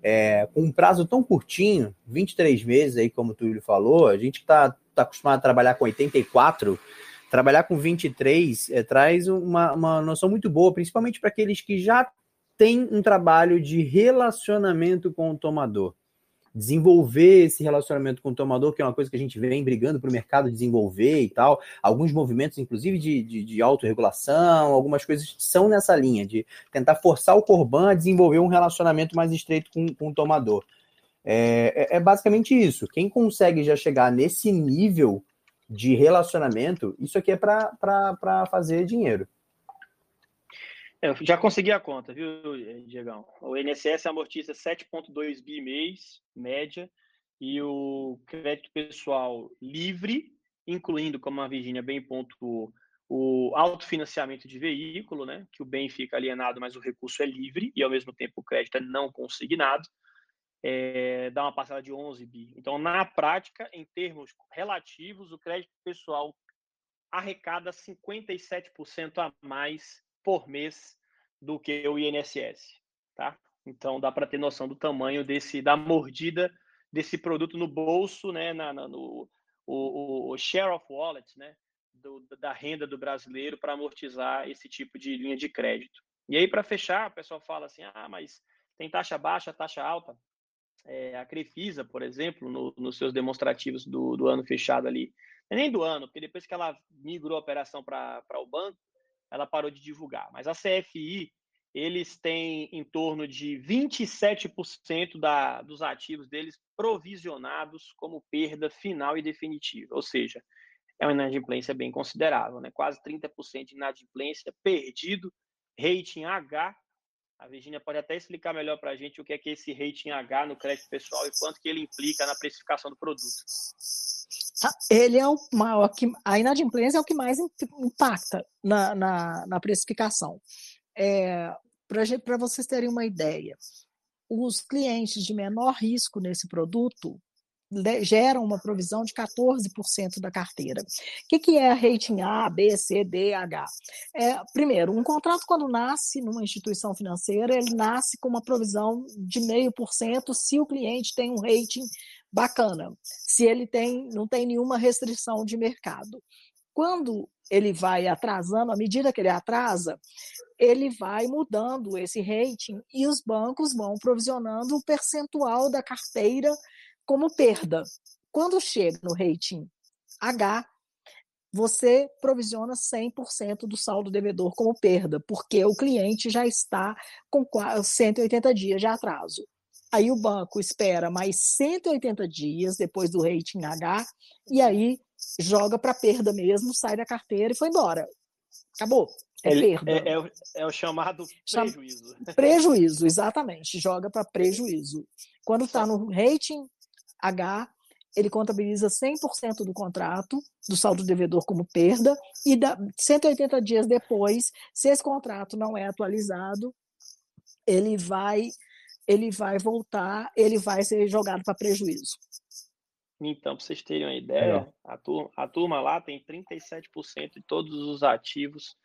é, com um prazo tão curtinho, 23 meses aí, como o Túlio falou, a gente está tá acostumado a trabalhar com 84, trabalhar com 23 é, traz uma, uma noção muito boa, principalmente para aqueles que já têm um trabalho de relacionamento com o tomador desenvolver esse relacionamento com o tomador, que é uma coisa que a gente vem brigando para o mercado desenvolver e tal. Alguns movimentos, inclusive, de, de, de autorregulação, algumas coisas são nessa linha, de tentar forçar o Corban a desenvolver um relacionamento mais estreito com, com o tomador. É, é, é basicamente isso. Quem consegue já chegar nesse nível de relacionamento, isso aqui é para fazer dinheiro. Eu já consegui a conta, viu, Diegão? O INSS amortiza 7,2 bi mês, média, e o crédito pessoal livre, incluindo, como a Virginia bem pontuou, o autofinanciamento de veículo, né? Que o bem fica alienado, mas o recurso é livre, e ao mesmo tempo o crédito é não consignado, é, dá uma parcela de 11 bi. Então, na prática, em termos relativos, o crédito pessoal arrecada 57% a mais por mês do que o INSS, tá? Então dá para ter noção do tamanho desse da mordida desse produto no bolso, né, na, na no o, o, share of wallet, né, do, da renda do brasileiro para amortizar esse tipo de linha de crédito. E aí, para fechar, o pessoal fala assim: ah, mas tem taxa baixa, taxa alta. É, a Crefisa, por exemplo, no, nos seus demonstrativos do, do ano fechado ali, nem do ano, porque depois que ela migrou a operação para o banco, ela parou de divulgar. Mas a CFI, eles têm em torno de 27% da, dos ativos deles provisionados como perda final e definitiva. Ou seja, é uma inadimplência bem considerável, né? quase 30% de inadimplência perdido, rating H. A Virginia pode até explicar melhor para a gente o que é que esse rating H no crédito pessoal e quanto que ele implica na precificação do produto. Ele é o maior que a inadimplência é o que mais impacta na, na, na precificação. É, para vocês terem uma ideia, os clientes de menor risco nesse produto geram uma provisão de 14% da carteira. O que, que é rating A, B, C, D, H? É, primeiro, um contrato, quando nasce numa instituição financeira, ele nasce com uma provisão de 0,5% se o cliente tem um rating bacana, se ele tem, não tem nenhuma restrição de mercado. Quando ele vai atrasando, à medida que ele atrasa, ele vai mudando esse rating e os bancos vão provisionando um percentual da carteira como perda. Quando chega no rating H, você provisiona 100% do saldo devedor como perda, porque o cliente já está com 180 dias de atraso. Aí o banco espera mais 180 dias depois do rating H e aí joga para perda mesmo, sai da carteira e foi embora. Acabou. É Ele, perda. É, é, o, é, o, chamado prejuízo. Prejuízo, exatamente. Joga para prejuízo. Quando está no rating H, ele contabiliza 100% do contrato, do saldo devedor como perda, e da, 180 dias depois, se esse contrato não é atualizado, ele vai, ele vai voltar, ele vai ser jogado para prejuízo. Então, para vocês terem uma ideia, a turma, a turma, lá tem 37% de todos os ativos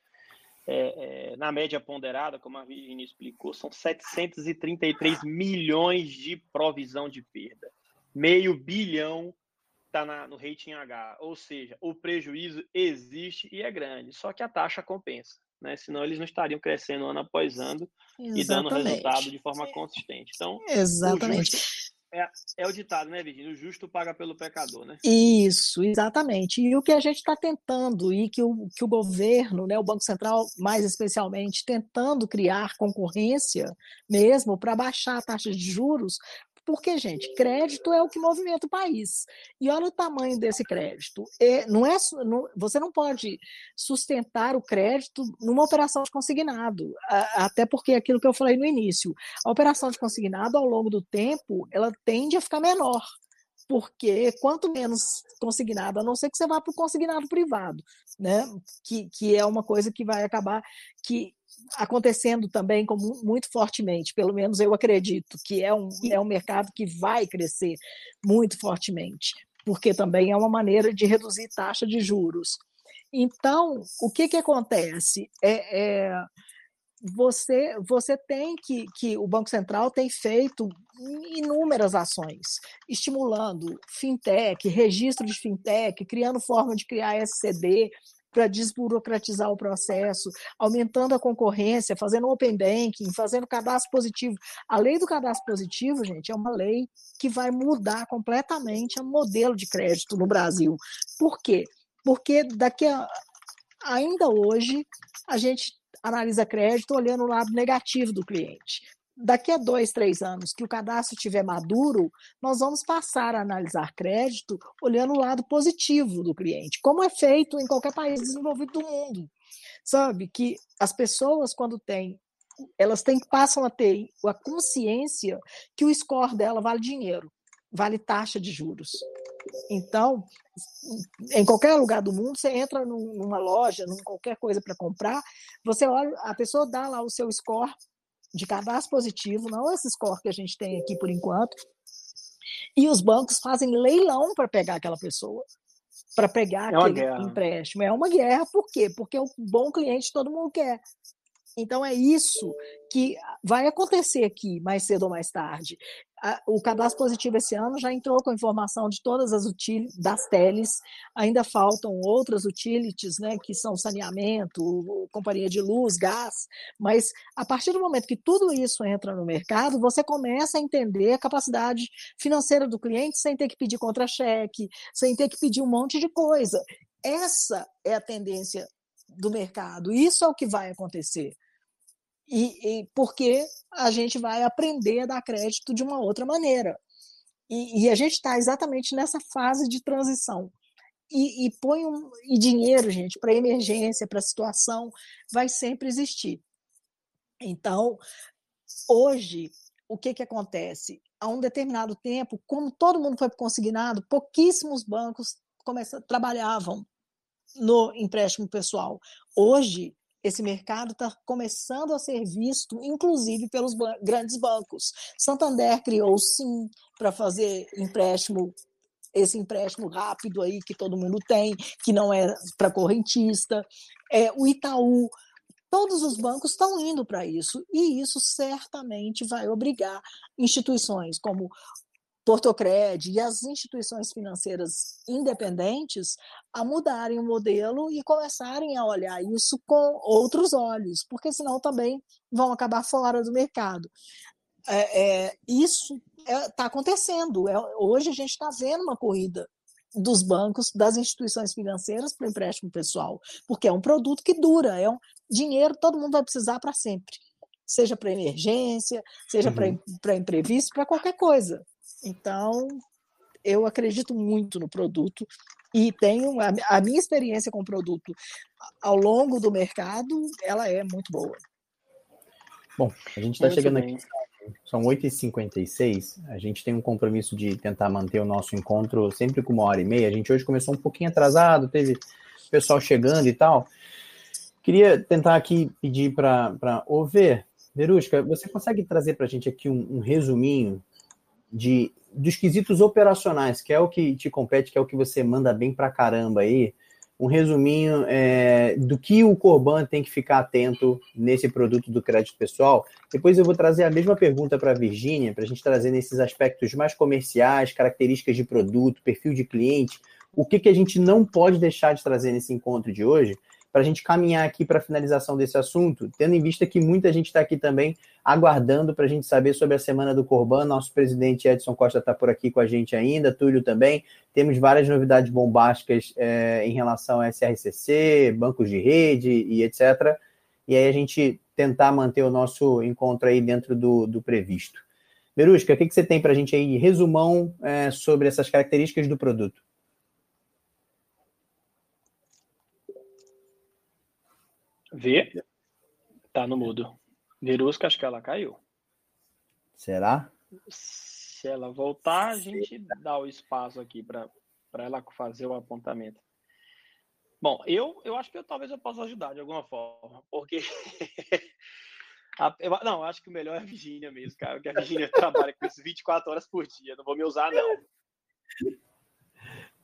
é, é, na média ponderada, como a Virginia explicou, são 733 milhões de provisão de perda meio bilhão está no rating H. Ou seja, o prejuízo existe e é grande, só que a taxa compensa. Né? Senão eles não estariam crescendo ano após ano Exatamente. e dando resultado de forma consistente. Então, Exatamente. É, é, o ditado, né, Virginia? O justo paga pelo pecador, né? Isso, exatamente. E o que a gente está tentando, e que o, que o governo, né, o Banco Central, mais especialmente, tentando criar concorrência mesmo para baixar a taxa de juros, porque, gente, crédito é o que movimenta o país. E olha o tamanho desse crédito. É, não é, não, você não pode sustentar o crédito numa operação de consignado, até porque é aquilo que eu falei no início, a operação de consignado, ao longo do tempo, ela tende a ficar menor porque quanto menos consignado, a não ser que você vá para o consignado privado, né? Que, que é uma coisa que vai acabar que acontecendo também com, muito fortemente, pelo menos eu acredito que é um, é um mercado que vai crescer muito fortemente, porque também é uma maneira de reduzir taxa de juros. Então, o que, que acontece? É, é você, você tem que, que o Banco Central tem feito inúmeras ações, estimulando fintech, registro de fintech, criando forma de criar SCD, para desburocratizar o processo, aumentando a concorrência, fazendo open banking, fazendo cadastro positivo. A lei do cadastro positivo, gente, é uma lei que vai mudar completamente o modelo de crédito no Brasil. Por quê? Porque daqui a ainda hoje a gente analisa crédito olhando o lado negativo do cliente daqui a dois, três anos que o cadastro estiver maduro, nós vamos passar a analisar crédito olhando o lado positivo do cliente, como é feito em qualquer país desenvolvido do mundo. Sabe que as pessoas, quando têm, elas têm, passam a ter a consciência que o score dela vale dinheiro, vale taxa de juros. Então, em qualquer lugar do mundo, você entra numa loja, em qualquer coisa para comprar, você olha, a pessoa dá lá o seu score de cadastro positivo, não esse score que a gente tem aqui por enquanto. E os bancos fazem leilão para pegar aquela pessoa, para pegar é aquele empréstimo. É uma guerra, por quê? Porque o bom cliente todo mundo quer. Então, é isso que vai acontecer aqui, mais cedo ou mais tarde. O cadastro positivo esse ano já entrou com informação de todas as utilities das teles, ainda faltam outras utilities, né, que são saneamento, companhia de luz, gás, mas a partir do momento que tudo isso entra no mercado, você começa a entender a capacidade financeira do cliente sem ter que pedir contra-cheque, sem ter que pedir um monte de coisa. Essa é a tendência do mercado. Isso é o que vai acontecer e, e porque a gente vai aprender a dar crédito de uma outra maneira. E, e a gente está exatamente nessa fase de transição. E, e põe um, e dinheiro, gente, para emergência, para situação, vai sempre existir. Então, hoje, o que, que acontece? Há um determinado tempo, como todo mundo foi consignado, pouquíssimos bancos começam, trabalhavam no empréstimo pessoal. Hoje, esse mercado está começando a ser visto, inclusive pelos ban grandes bancos. Santander criou sim para fazer empréstimo, esse empréstimo rápido aí que todo mundo tem, que não é para correntista. É, o Itaú, todos os bancos estão indo para isso, e isso certamente vai obrigar instituições como Portocred e as instituições financeiras independentes a mudarem o modelo e começarem a olhar isso com outros olhos, porque senão também vão acabar fora do mercado. É, é, isso está é, tá acontecendo. É, hoje a gente está vendo uma corrida dos bancos, das instituições financeiras para o empréstimo pessoal, porque é um produto que dura, é um dinheiro todo mundo vai precisar para sempre, seja para emergência, seja uhum. para imprevisto, para qualquer coisa. Então, eu acredito muito no produto e tenho a, a minha experiência com o produto ao longo do mercado, ela é muito boa. Bom, a gente está chegando bem. aqui, são 8h56, a gente tem um compromisso de tentar manter o nosso encontro sempre com uma hora e meia. A gente hoje começou um pouquinho atrasado, teve pessoal chegando e tal. Queria tentar aqui pedir para ouvir. Verusca, você consegue trazer para a gente aqui um, um resuminho de dos quesitos operacionais, que é o que te compete, que é o que você manda bem pra caramba aí, um resuminho é, do que o Corban tem que ficar atento nesse produto do crédito pessoal. Depois eu vou trazer a mesma pergunta para a Virgínia, para a gente trazer nesses aspectos mais comerciais, características de produto, perfil de cliente, o que, que a gente não pode deixar de trazer nesse encontro de hoje, para a gente caminhar aqui para a finalização desse assunto, tendo em vista que muita gente está aqui também aguardando para a gente saber sobre a Semana do Corban. Nosso presidente Edson Costa está por aqui com a gente ainda, Túlio também. Temos várias novidades bombásticas é, em relação a SRCC, bancos de rede e etc. E aí a gente tentar manter o nosso encontro aí dentro do, do previsto. Berusca, o que, que você tem para a gente aí, resumão é, sobre essas características do produto? Vê. Tá no mudo. Verusca, acho que ela caiu. Será? Se ela voltar, a gente dá o espaço aqui para ela fazer o apontamento. Bom, eu, eu acho que eu, talvez eu possa ajudar de alguma forma, porque. a, eu, não, acho que o melhor é a Virgínia mesmo, cara, porque a Virgínia trabalha com isso 24 horas por dia, não vou me usar, não.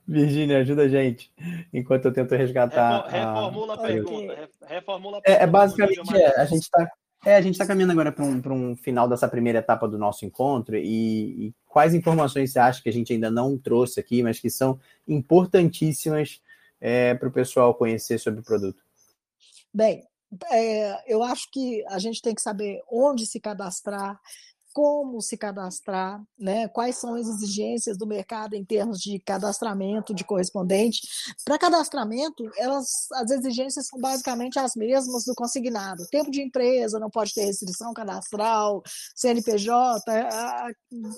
Virgínia, ajuda a gente, enquanto eu tento resgatar. Reformula a, a pergunta. Reformula a pergunta. É, é basicamente, é, a gente está é, a gente está caminhando agora para um, um final dessa primeira etapa do nosso encontro e, e, quais informações você acha que a gente ainda não trouxe aqui, mas que são importantíssimas é, para o pessoal conhecer sobre o produto? Bem, é, eu acho que a gente tem que saber onde se cadastrar, como se cadastrar, né? quais são as exigências do mercado em termos de cadastramento de correspondente. Para cadastramento, elas, as exigências são basicamente as mesmas do consignado. Tempo de empresa, não pode ter restrição cadastral, CNPJ,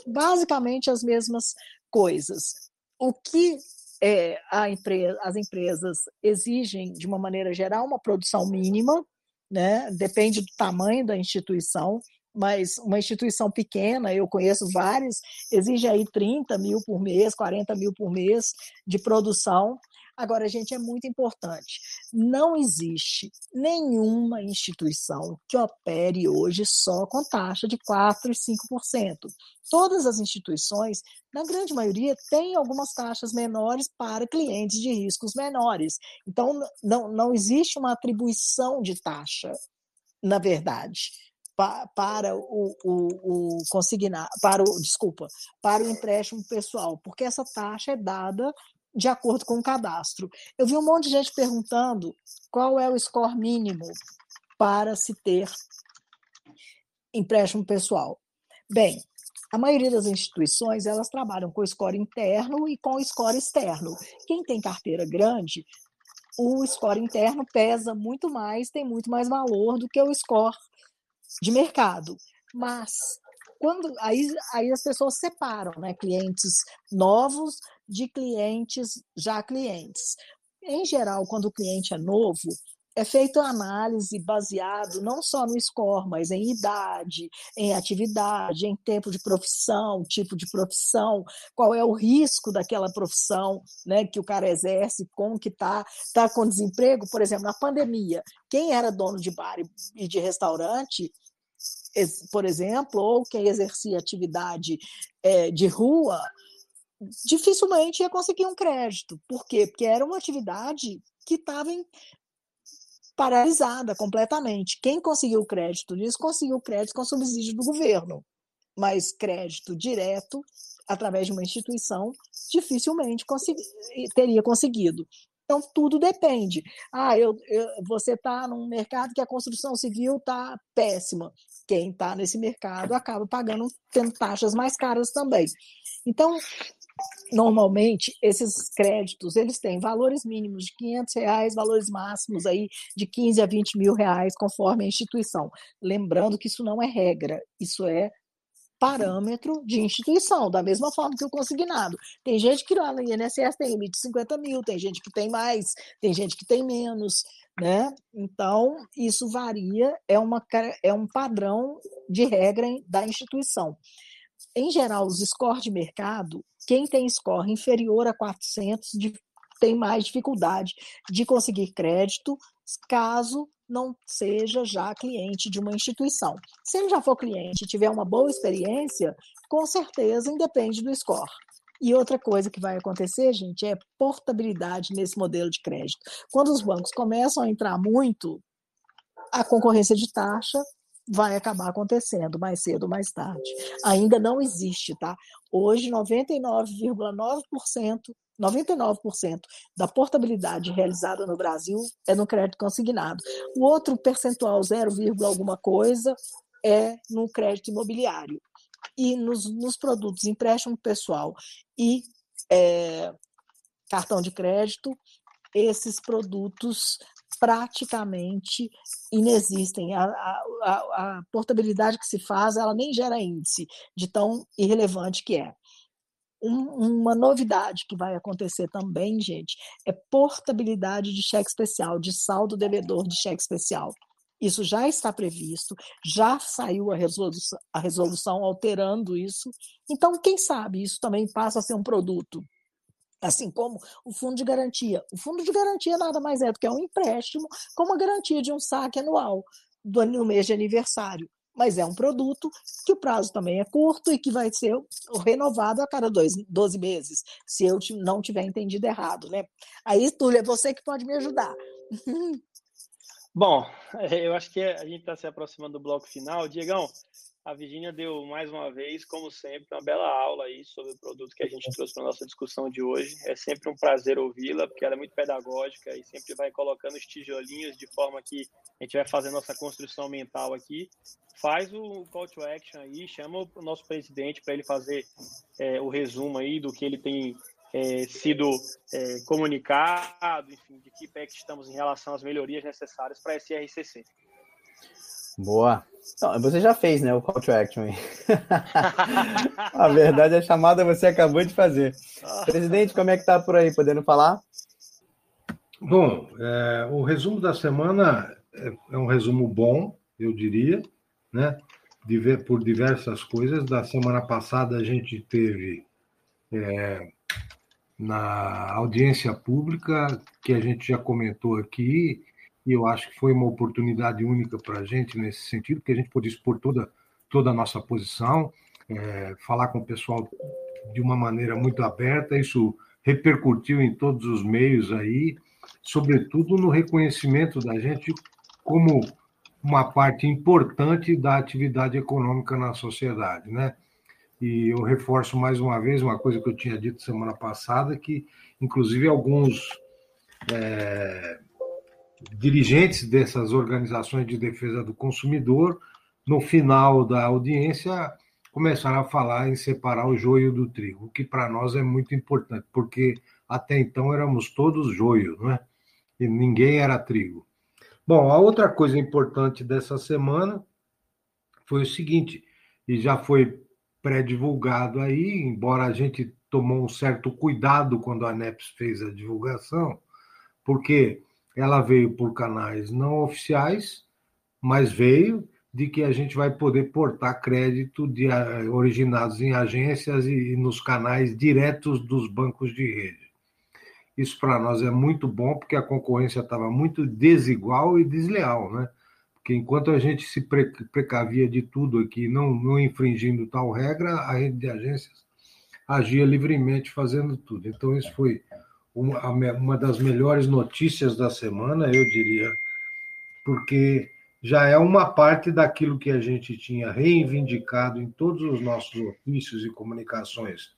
basicamente as mesmas coisas. O que é, empresa, as empresas exigem, de uma maneira geral, uma produção mínima, né? depende do tamanho da instituição, mas uma instituição pequena, eu conheço várias, exige aí 30 mil por mês, 40 mil por mês de produção. Agora, gente, é muito importante. Não existe nenhuma instituição que opere hoje só com taxa de 4% e 5%. Todas as instituições, na grande maioria, têm algumas taxas menores para clientes de riscos menores. Então, não, não existe uma atribuição de taxa na verdade, pa, para o, o, o consignar, para o, desculpa, para o empréstimo pessoal, porque essa taxa é dada de acordo com o cadastro. Eu vi um monte de gente perguntando qual é o score mínimo para se ter empréstimo pessoal. Bem, a maioria das instituições elas trabalham com score interno e com score externo. Quem tem carteira grande, o score interno pesa muito mais, tem muito mais valor do que o score de mercado. Mas quando aí, aí as pessoas separam, né, clientes novos de clientes já clientes. Em geral, quando o cliente é novo, é feita uma análise baseado não só no score, mas em idade, em atividade, em tempo de profissão, tipo de profissão, qual é o risco daquela profissão né, que o cara exerce, como que está, está com desemprego, por exemplo, na pandemia, quem era dono de bar e de restaurante, por exemplo, ou quem exercia atividade é, de rua, dificilmente ia conseguir um crédito. Por quê? Porque era uma atividade que estava paralisada completamente. Quem conseguiu crédito disso conseguiu crédito com subsídio do governo, mas crédito direto através de uma instituição dificilmente consegui, teria conseguido. Então, tudo depende. Ah, eu, eu você está num mercado que a construção civil está péssima. Quem está nesse mercado acaba pagando, tendo taxas mais caras também. Então, normalmente esses créditos eles têm valores mínimos de 500 reais, valores máximos aí de 15 a 20 mil reais, conforme a instituição. Lembrando que isso não é regra, isso é parâmetro de instituição, da mesma forma que o consignado. Tem gente que lá no INSS tem limite de 50 mil, tem gente que tem mais, tem gente que tem menos, né? Então, isso varia, é, uma, é um padrão de regra da instituição. Em geral, os scores de mercado, quem tem score inferior a 400 de, tem mais dificuldade de conseguir crédito, caso não seja já cliente de uma instituição. Se ele já for cliente e tiver uma boa experiência, com certeza independe do score. E outra coisa que vai acontecer, gente, é portabilidade nesse modelo de crédito. Quando os bancos começam a entrar muito, a concorrência de taxa vai acabar acontecendo mais cedo ou mais tarde. Ainda não existe, tá? Hoje, 99,9%, 99% da portabilidade realizada no Brasil é no crédito consignado. O outro percentual, 0, alguma coisa, é no crédito imobiliário. E nos, nos produtos empréstimo pessoal e é, cartão de crédito, esses produtos praticamente inexistem. A, a, a, portabilidade que se faz, ela nem gera índice de tão irrelevante que é. Um, uma novidade que vai acontecer também, gente, é portabilidade de cheque especial, de saldo devedor de cheque especial. Isso já está previsto, já saiu a resolução, a resolução alterando isso. Então, quem sabe isso também passa a ser um produto assim como o fundo de garantia. O fundo de garantia nada mais é do que um empréstimo com uma garantia de um saque anual do, no mês de aniversário. Mas é um produto que o prazo também é curto e que vai ser renovado a cada dois, 12 meses, se eu não tiver entendido errado, né? Aí, Túlio, é você que pode me ajudar. Bom, eu acho que a gente está se aproximando do bloco final. Diegão, a Virginia deu mais uma vez, como sempre, uma bela aula aí sobre o produto que a gente trouxe para nossa discussão de hoje. É sempre um prazer ouvi-la, porque ela é muito pedagógica e sempre vai colocando os tijolinhos de forma que a gente vai fazer nossa construção mental aqui. Faz o call to action aí, chama o nosso presidente para ele fazer é, o resumo aí do que ele tem é, sido é, comunicado, enfim, de que pé que estamos em relação às melhorias necessárias para esse RCC. Boa. Então, você já fez, né, o call to action aí. a verdade, a chamada você acabou de fazer. Presidente, como é que tá por aí? Podendo falar? Bom, é, o resumo da semana é, é, um resumo bom, eu diria, né? De ver por diversas coisas. Da semana passada a gente teve é, na audiência pública, que a gente já comentou aqui, e eu acho que foi uma oportunidade única para a gente nesse sentido, que a gente pôde expor toda, toda a nossa posição, é, falar com o pessoal de uma maneira muito aberta, isso repercutiu em todos os meios aí, sobretudo no reconhecimento da gente como uma parte importante da atividade econômica na sociedade, né? E eu reforço mais uma vez uma coisa que eu tinha dito semana passada, que inclusive alguns é, dirigentes dessas organizações de defesa do consumidor, no final da audiência, começaram a falar em separar o joio do trigo, o que para nós é muito importante, porque até então éramos todos joio, não é? E ninguém era trigo. Bom, a outra coisa importante dessa semana foi o seguinte, e já foi pré-divulgado aí, embora a gente tomou um certo cuidado quando a ANEPS fez a divulgação, porque ela veio por canais não oficiais, mas veio de que a gente vai poder portar crédito de, eh, originados em agências e, e nos canais diretos dos bancos de rede. Isso para nós é muito bom, porque a concorrência estava muito desigual e desleal, né? Porque enquanto a gente se precavia de tudo aqui, não, não infringindo tal regra, a rede de agências agia livremente fazendo tudo. Então, isso foi uma, uma das melhores notícias da semana, eu diria, porque já é uma parte daquilo que a gente tinha reivindicado em todos os nossos ofícios e comunicações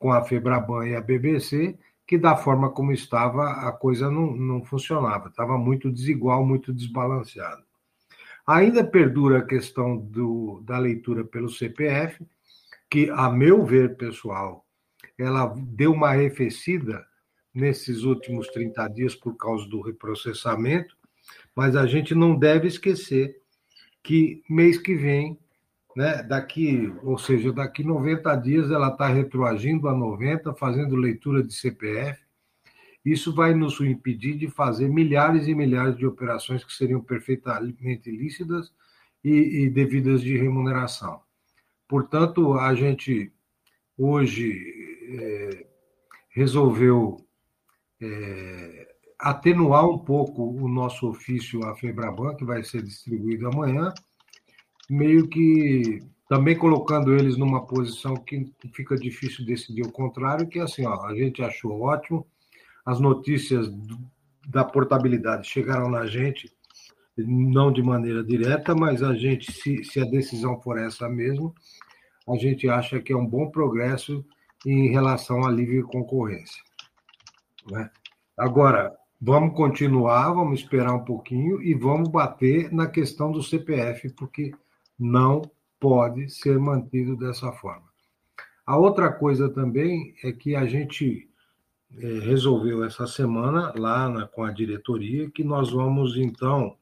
com a Febraban e a BBC, que da forma como estava, a coisa não, não funcionava, estava muito desigual, muito desbalanceado. Ainda perdura a questão do, da leitura pelo CPF, que, a meu ver, pessoal, ela deu uma arrefecida nesses últimos 30 dias por causa do reprocessamento, mas a gente não deve esquecer que mês que vem, né, daqui, ou seja, daqui 90 dias ela está retroagindo a 90, fazendo leitura de CPF, isso vai nos impedir de fazer milhares e milhares de operações que seriam perfeitamente lícitas e, e devidas de remuneração. Portanto, a gente hoje é, resolveu é, atenuar um pouco o nosso ofício à Febraban, que vai ser distribuído amanhã, meio que também colocando eles numa posição que fica difícil decidir o contrário, que é assim, ó, a gente achou ótimo, as notícias da portabilidade chegaram na gente, não de maneira direta, mas a gente, se, se a decisão for essa mesmo, a gente acha que é um bom progresso em relação à livre concorrência. Né? Agora, vamos continuar, vamos esperar um pouquinho e vamos bater na questão do CPF, porque não pode ser mantido dessa forma. A outra coisa também é que a gente resolveu essa semana, lá na, com a diretoria, que nós vamos, então,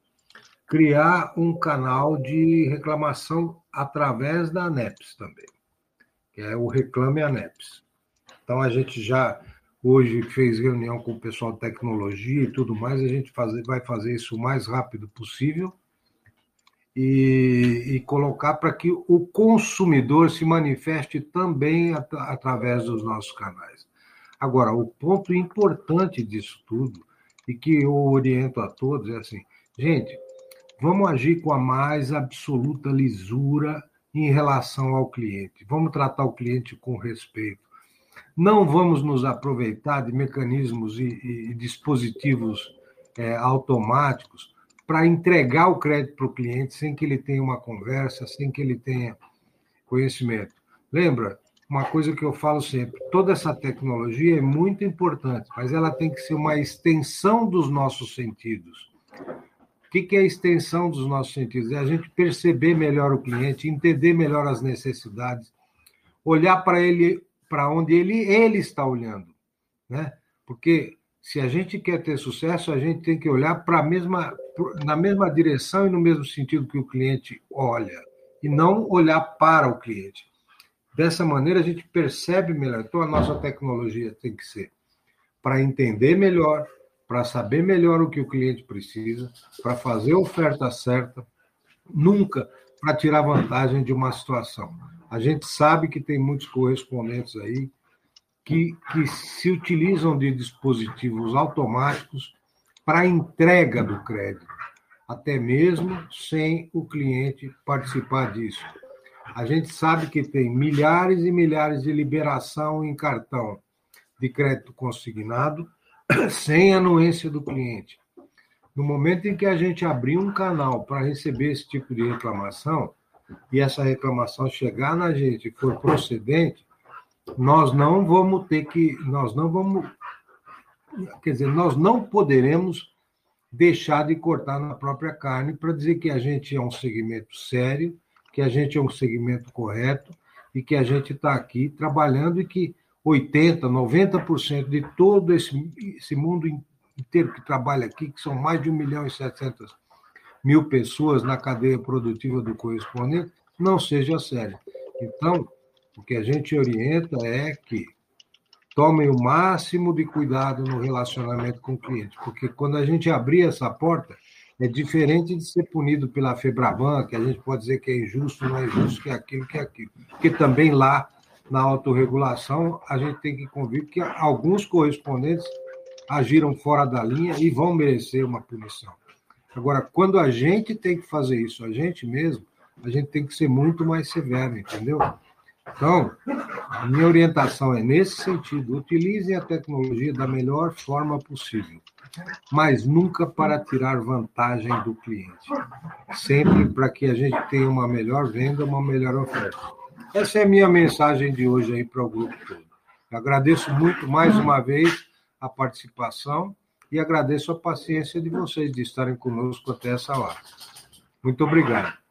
criar um canal de reclamação através da ANEPS também, que é o Reclame ANEPS. Então, a gente já hoje fez reunião com o pessoal de tecnologia e tudo mais, a gente fazer, vai fazer isso o mais rápido possível e, e colocar para que o consumidor se manifeste também at através dos nossos canais. Agora, o ponto importante disso tudo, e que eu oriento a todos, é assim: gente, vamos agir com a mais absoluta lisura em relação ao cliente. Vamos tratar o cliente com respeito. Não vamos nos aproveitar de mecanismos e, e dispositivos é, automáticos para entregar o crédito para o cliente sem que ele tenha uma conversa, sem que ele tenha conhecimento. Lembra? Uma coisa que eu falo sempre: toda essa tecnologia é muito importante, mas ela tem que ser uma extensão dos nossos sentidos. O que é a extensão dos nossos sentidos? É a gente perceber melhor o cliente, entender melhor as necessidades, olhar para ele, para onde ele, ele está olhando, né? Porque se a gente quer ter sucesso, a gente tem que olhar para a mesma, na mesma direção e no mesmo sentido que o cliente olha, e não olhar para o cliente. Dessa maneira, a gente percebe melhor. Então, a nossa tecnologia tem que ser para entender melhor, para saber melhor o que o cliente precisa, para fazer a oferta certa, nunca para tirar vantagem de uma situação. A gente sabe que tem muitos correspondentes aí que, que se utilizam de dispositivos automáticos para entrega do crédito, até mesmo sem o cliente participar disso. A gente sabe que tem milhares e milhares de liberação em cartão de crédito consignado sem anuência do cliente. No momento em que a gente abrir um canal para receber esse tipo de reclamação, e essa reclamação chegar na gente e for procedente, nós não vamos ter que, nós não vamos, quer dizer, nós não poderemos deixar de cortar na própria carne para dizer que a gente é um segmento sério, que a gente é um segmento correto e que a gente está aqui trabalhando e que 80%, 90% de todo esse, esse mundo inteiro que trabalha aqui, que são mais de 1 milhão e 700 mil pessoas na cadeia produtiva do correspondente, não seja sério. Então, o que a gente orienta é que tomem o máximo de cuidado no relacionamento com o cliente, porque quando a gente abrir essa porta, é diferente de ser punido pela Febraban, que a gente pode dizer que é injusto, não é justo, que é aquilo, que é aquilo. Porque também lá, na autorregulação, a gente tem que convir que alguns correspondentes agiram fora da linha e vão merecer uma punição. Agora, quando a gente tem que fazer isso, a gente mesmo, a gente tem que ser muito mais severo, entendeu? Então, minha orientação é nesse sentido: utilizem a tecnologia da melhor forma possível, mas nunca para tirar vantagem do cliente. Sempre para que a gente tenha uma melhor venda, uma melhor oferta. Essa é a minha mensagem de hoje aí para o grupo todo. Eu agradeço muito mais uma vez a participação e agradeço a paciência de vocês de estarem conosco até essa hora. Muito obrigado.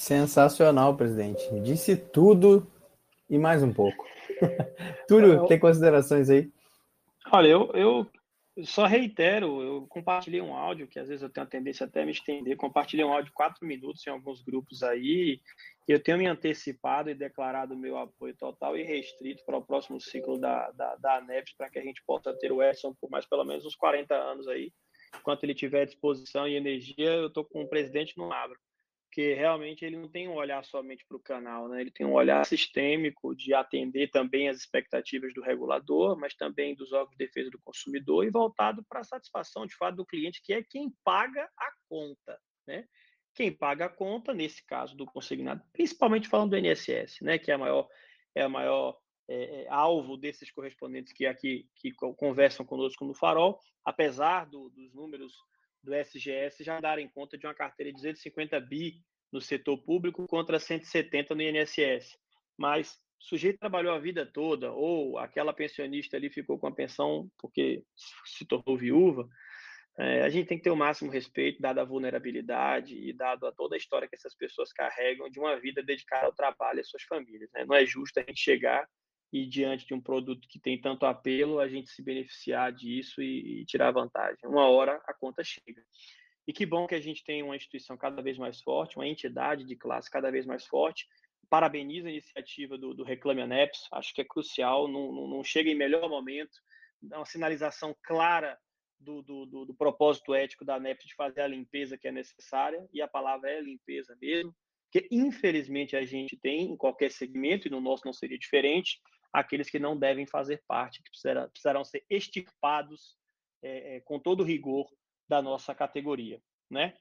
Sensacional, presidente. Disse tudo e mais um pouco. Túlio, tem considerações aí? Olha, eu, eu só reitero, eu compartilhei um áudio, que às vezes eu tenho a tendência até a me estender, compartilhei um áudio de quatro minutos em alguns grupos aí, e eu tenho me antecipado e declarado meu apoio total e restrito para o próximo ciclo da, da, da ANEPS, para que a gente possa ter o Edson por mais pelo menos uns 40 anos aí, enquanto ele tiver disposição e energia, eu estou com o presidente no abro porque realmente ele não tem um olhar somente para o canal, né? ele tem um olhar sistêmico de atender também as expectativas do regulador, mas também dos órgãos de defesa do consumidor e voltado para a satisfação de fato do cliente, que é quem paga a conta. Né? Quem paga a conta, nesse caso do consignado, principalmente falando do INSS, né? que é a maior, é a maior é, é, alvo desses correspondentes que aqui que conversam conosco no Farol, apesar do, dos números do SGS já darem conta de uma carteira de 250 bi no setor público contra 170 no INSS. Mas o sujeito trabalhou a vida toda, ou aquela pensionista ali ficou com a pensão porque se tornou viúva, é, a gente tem que ter o máximo respeito, dada a vulnerabilidade e dado a toda a história que essas pessoas carregam de uma vida dedicada ao trabalho e às suas famílias. Né? Não é justo a gente chegar e diante de um produto que tem tanto apelo, a gente se beneficiar disso e, e, tirar vantagem. Uma hora a conta chega. E que bom que a gente tem uma instituição cada vez mais forte, uma entidade de classe cada vez mais forte. Parabenizo a iniciativa do, do Reclame Aneps, acho que é crucial, não, não, não chega em melhor momento, dá uma sinalização clara do, do, do, do propósito ético da ANEP de fazer a limpeza que é necessária, e a palavra é limpeza mesmo, que infelizmente a gente tem em qualquer segmento, e no nosso não seria diferente, aqueles que não devem fazer parte, que precisarão, precisarão ser extirpados é, com todo rigor da nossa categoria. Né?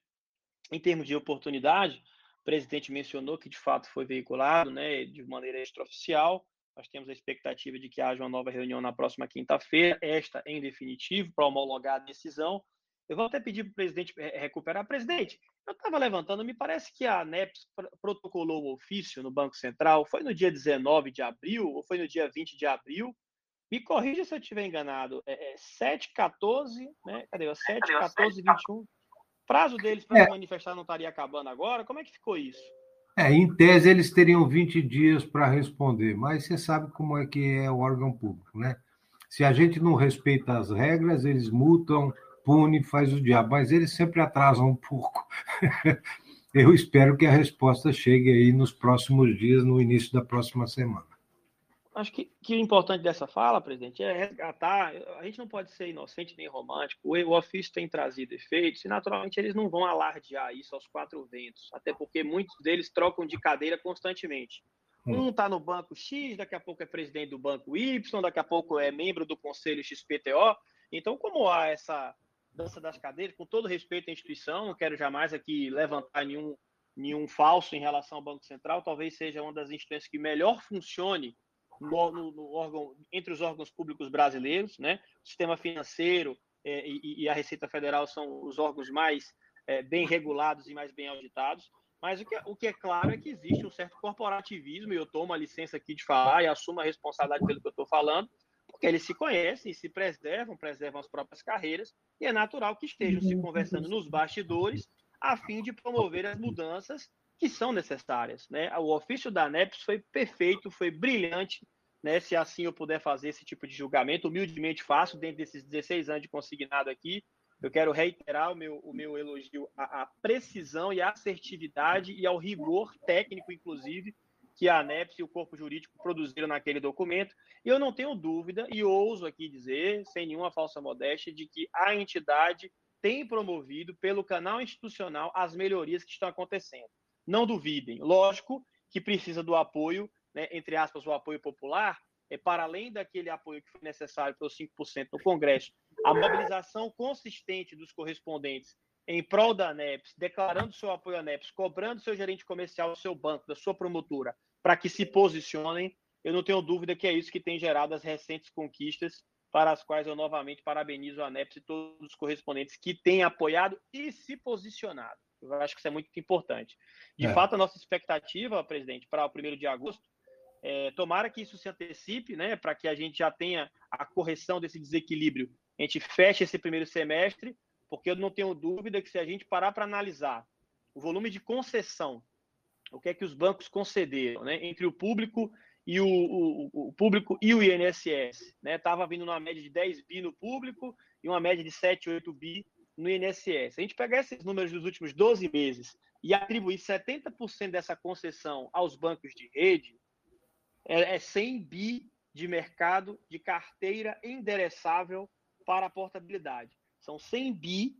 Em termos de oportunidade, o presidente mencionou que de fato foi veiculado né, de maneira extraoficial. Nós temos a expectativa de que haja uma nova reunião na próxima quinta-feira, esta em definitivo, para homologar a decisão. Eu vou até pedir para o presidente recuperar. Presidente, eu estava levantando, me parece que a ANEPS protocolou o ofício no Banco Central, foi no dia 19 de abril ou foi no dia 20 de abril? Me corrija se eu estiver enganado. É, é 7, 14, né? Cadê? 7, 14, 21. O prazo deles para é. se manifestar não estaria acabando agora? Como é que ficou isso? É, em tese eles teriam 20 dias para responder, mas você sabe como é que é o órgão público, né? Se a gente não respeita as regras, eles multam, pune, faz o diabo, mas eles sempre atrasam um pouco. Eu espero que a resposta chegue aí nos próximos dias, no início da próxima semana. Acho que, que o importante dessa fala, presidente, é resgatar. A gente não pode ser inocente nem romântico. O, o ofício tem trazido efeitos e, naturalmente, eles não vão alardear isso aos quatro ventos, até porque muitos deles trocam de cadeira constantemente. Hum. Um está no banco X, daqui a pouco é presidente do banco Y, daqui a pouco é membro do conselho XPTO. Então, como há essa dança das cadeiras, com todo respeito à instituição, não quero jamais aqui levantar nenhum, nenhum falso em relação ao Banco Central, talvez seja uma das instituições que melhor funcione no, no, no órgão, entre os órgãos públicos brasileiros, né? O sistema financeiro, é, e, e, a Receita Federal são os órgãos mais é, bem regulados e mais bem auditados. Mas o que, é, o que é claro é que existe um certo corporativismo, e eu tomo a licença aqui de falar e assumo a responsabilidade pelo que eu estou falando, porque eles se conhecem, se preservam, preservam as próprias carreiras, e é natural que estejam se conversando nos bastidores a fim de promover as mudanças que são necessárias. Né? O ofício da ANEPS foi perfeito, foi brilhante, né? se assim eu puder fazer esse tipo de julgamento, humildemente faço, dentro desses 16 anos de consignado aqui, eu quero reiterar o meu, o meu elogio à, à precisão e à assertividade e ao rigor técnico, inclusive, que a ANEPS e o corpo jurídico produziram naquele documento. E eu não tenho dúvida, e ouso aqui dizer, sem nenhuma falsa modéstia, de que a entidade tem promovido, pelo canal institucional, as melhorias que estão acontecendo. Não duvidem. Lógico que precisa do apoio, né, entre aspas, o apoio popular, é para além daquele apoio que foi necessário pelos 5% no Congresso, a mobilização consistente dos correspondentes em prol da ANEPS, declarando seu apoio à ANEPS, cobrando seu gerente comercial, seu banco, da sua promotora, para que se posicionem, eu não tenho dúvida que é isso que tem gerado as recentes conquistas, para as quais eu novamente parabenizo a ANEPS e todos os correspondentes que têm apoiado e se posicionado. Eu acho que isso é muito importante. De é. fato, a nossa expectativa, presidente, para o primeiro de agosto, é, tomara que isso se antecipe, né, para que a gente já tenha a correção desse desequilíbrio. A gente feche esse primeiro semestre, porque eu não tenho dúvida que se a gente parar para analisar o volume de concessão o que é que os bancos concederam, né? Entre o público e o, o, o público e o INSS, né? Vindo numa média de 10 bi no público e uma média de 7, 8 bi no INSS. A gente pegar esses números dos últimos 12 meses e atribuir 70% dessa concessão aos bancos de rede, é, é 100 bi de mercado de carteira endereçável para a portabilidade. São 100 bi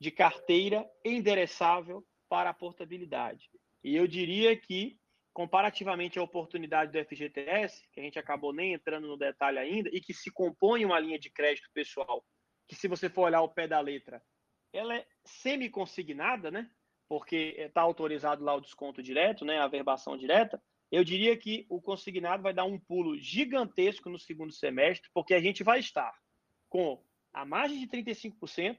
de carteira endereçável para a portabilidade. E eu diria que, comparativamente à oportunidade do FGTS, que a gente acabou nem entrando no detalhe ainda, e que se compõe uma linha de crédito pessoal, que se você for olhar o pé da letra, ela é semi-consignada, né? Porque está autorizado lá o desconto direto, né? A verbação direta. Eu diria que o consignado vai dar um pulo gigantesco no segundo semestre, porque a gente vai estar com a margem de 35%,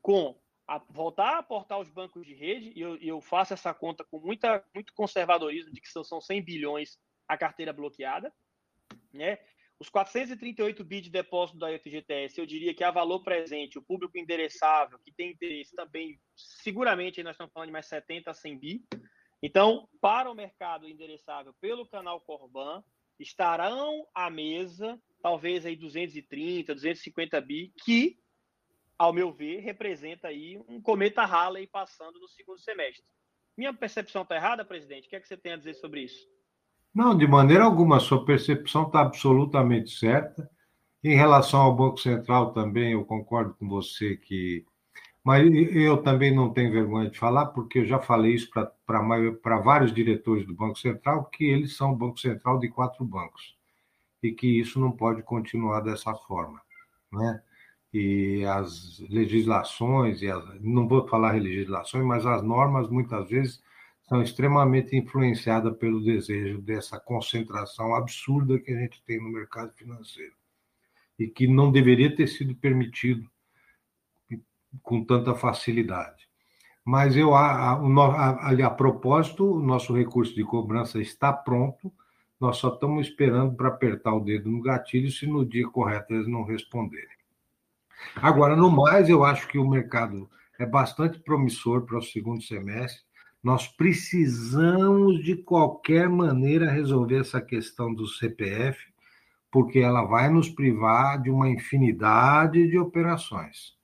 com a voltar a aportar os bancos de rede, e eu, eu, faço essa conta com muita, muito conservadorismo, de que são, são 100 bilhões a carteira bloqueada, né? Os 438 bi de depósito da FGTS, eu diria que a valor presente, o público endereçável, que tem interesse também, seguramente nós estamos falando de mais 70 a 100 bi. Então, para o mercado endereçável pelo canal Corban, estarão à mesa, talvez aí 230, 250 bi, que ao meu ver, representa aí um cometa Halley passando no segundo semestre. Minha percepção está errada, presidente? O que é que você tem a dizer sobre isso? Não, de maneira alguma, sua percepção está absolutamente certa. Em relação ao Banco Central também, eu concordo com você que. Mas eu também não tenho vergonha de falar, porque eu já falei isso para vários diretores do Banco Central, que eles são o Banco Central de quatro bancos. E que isso não pode continuar dessa forma. Né? E as legislações, e as, não vou falar legislações, mas as normas muitas vezes são extremamente influenciadas pelo desejo dessa concentração absurda que a gente tem no mercado financeiro e que não deveria ter sido permitido com tanta facilidade. Mas eu, a, a, a, a propósito, o nosso recurso de cobrança está pronto, nós só estamos esperando para apertar o dedo no gatilho se no dia correto eles não responderem. Agora, no mais, eu acho que o mercado é bastante promissor para o segundo semestre. Nós precisamos, de qualquer maneira, resolver essa questão do CPF, porque ela vai nos privar de uma infinidade de operações.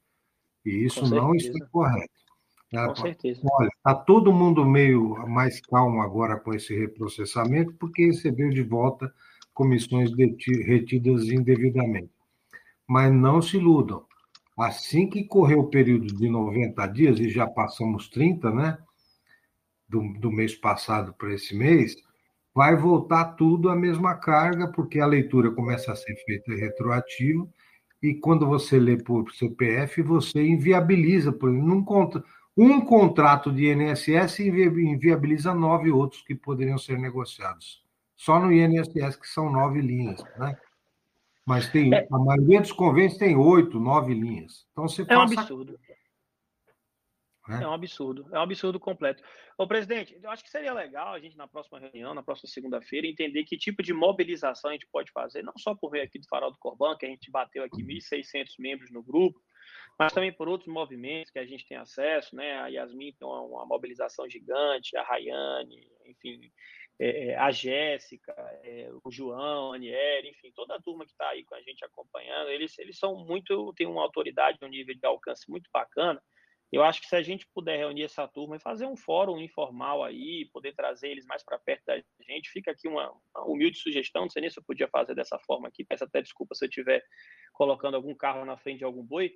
E isso não está correto. Com certeza. Olha, está todo mundo meio mais calmo agora com esse reprocessamento, porque recebeu de volta comissões retidas indevidamente. Mas não se iludam. Assim que correr o período de 90 dias, e já passamos 30, né? Do, do mês passado para esse mês, vai voltar tudo a mesma carga, porque a leitura começa a ser feita retroativo, e quando você lê por CPF, você inviabiliza, por exemplo, um contrato de INSS inviabiliza nove outros que poderiam ser negociados. Só no INSS, que são nove linhas, né? Mas tem, é. a maioria dos convênios tem oito, nove linhas. Então você É um absurdo. É. é um absurdo, é um absurdo completo. Ô, presidente, eu acho que seria legal a gente, na próxima reunião, na próxima segunda-feira, entender que tipo de mobilização a gente pode fazer, não só por meio aqui do Farol do Corban, que a gente bateu aqui 1.600 membros no grupo, mas também por outros movimentos que a gente tem acesso, né? A Yasmin tem uma, uma mobilização gigante, a Rayane, enfim, é, é a Jéssica, é, o João, a Aniele, enfim, toda a turma que está aí com a gente acompanhando, eles, eles são muito, têm uma autoridade, um nível de alcance muito bacana, eu acho que se a gente puder reunir essa turma e fazer um fórum informal aí, poder trazer eles mais para perto da gente, fica aqui uma, uma, humilde sugestão. Não sei nem se eu podia fazer dessa forma aqui, peço até desculpa se eu estiver colocando algum carro na frente de algum boi,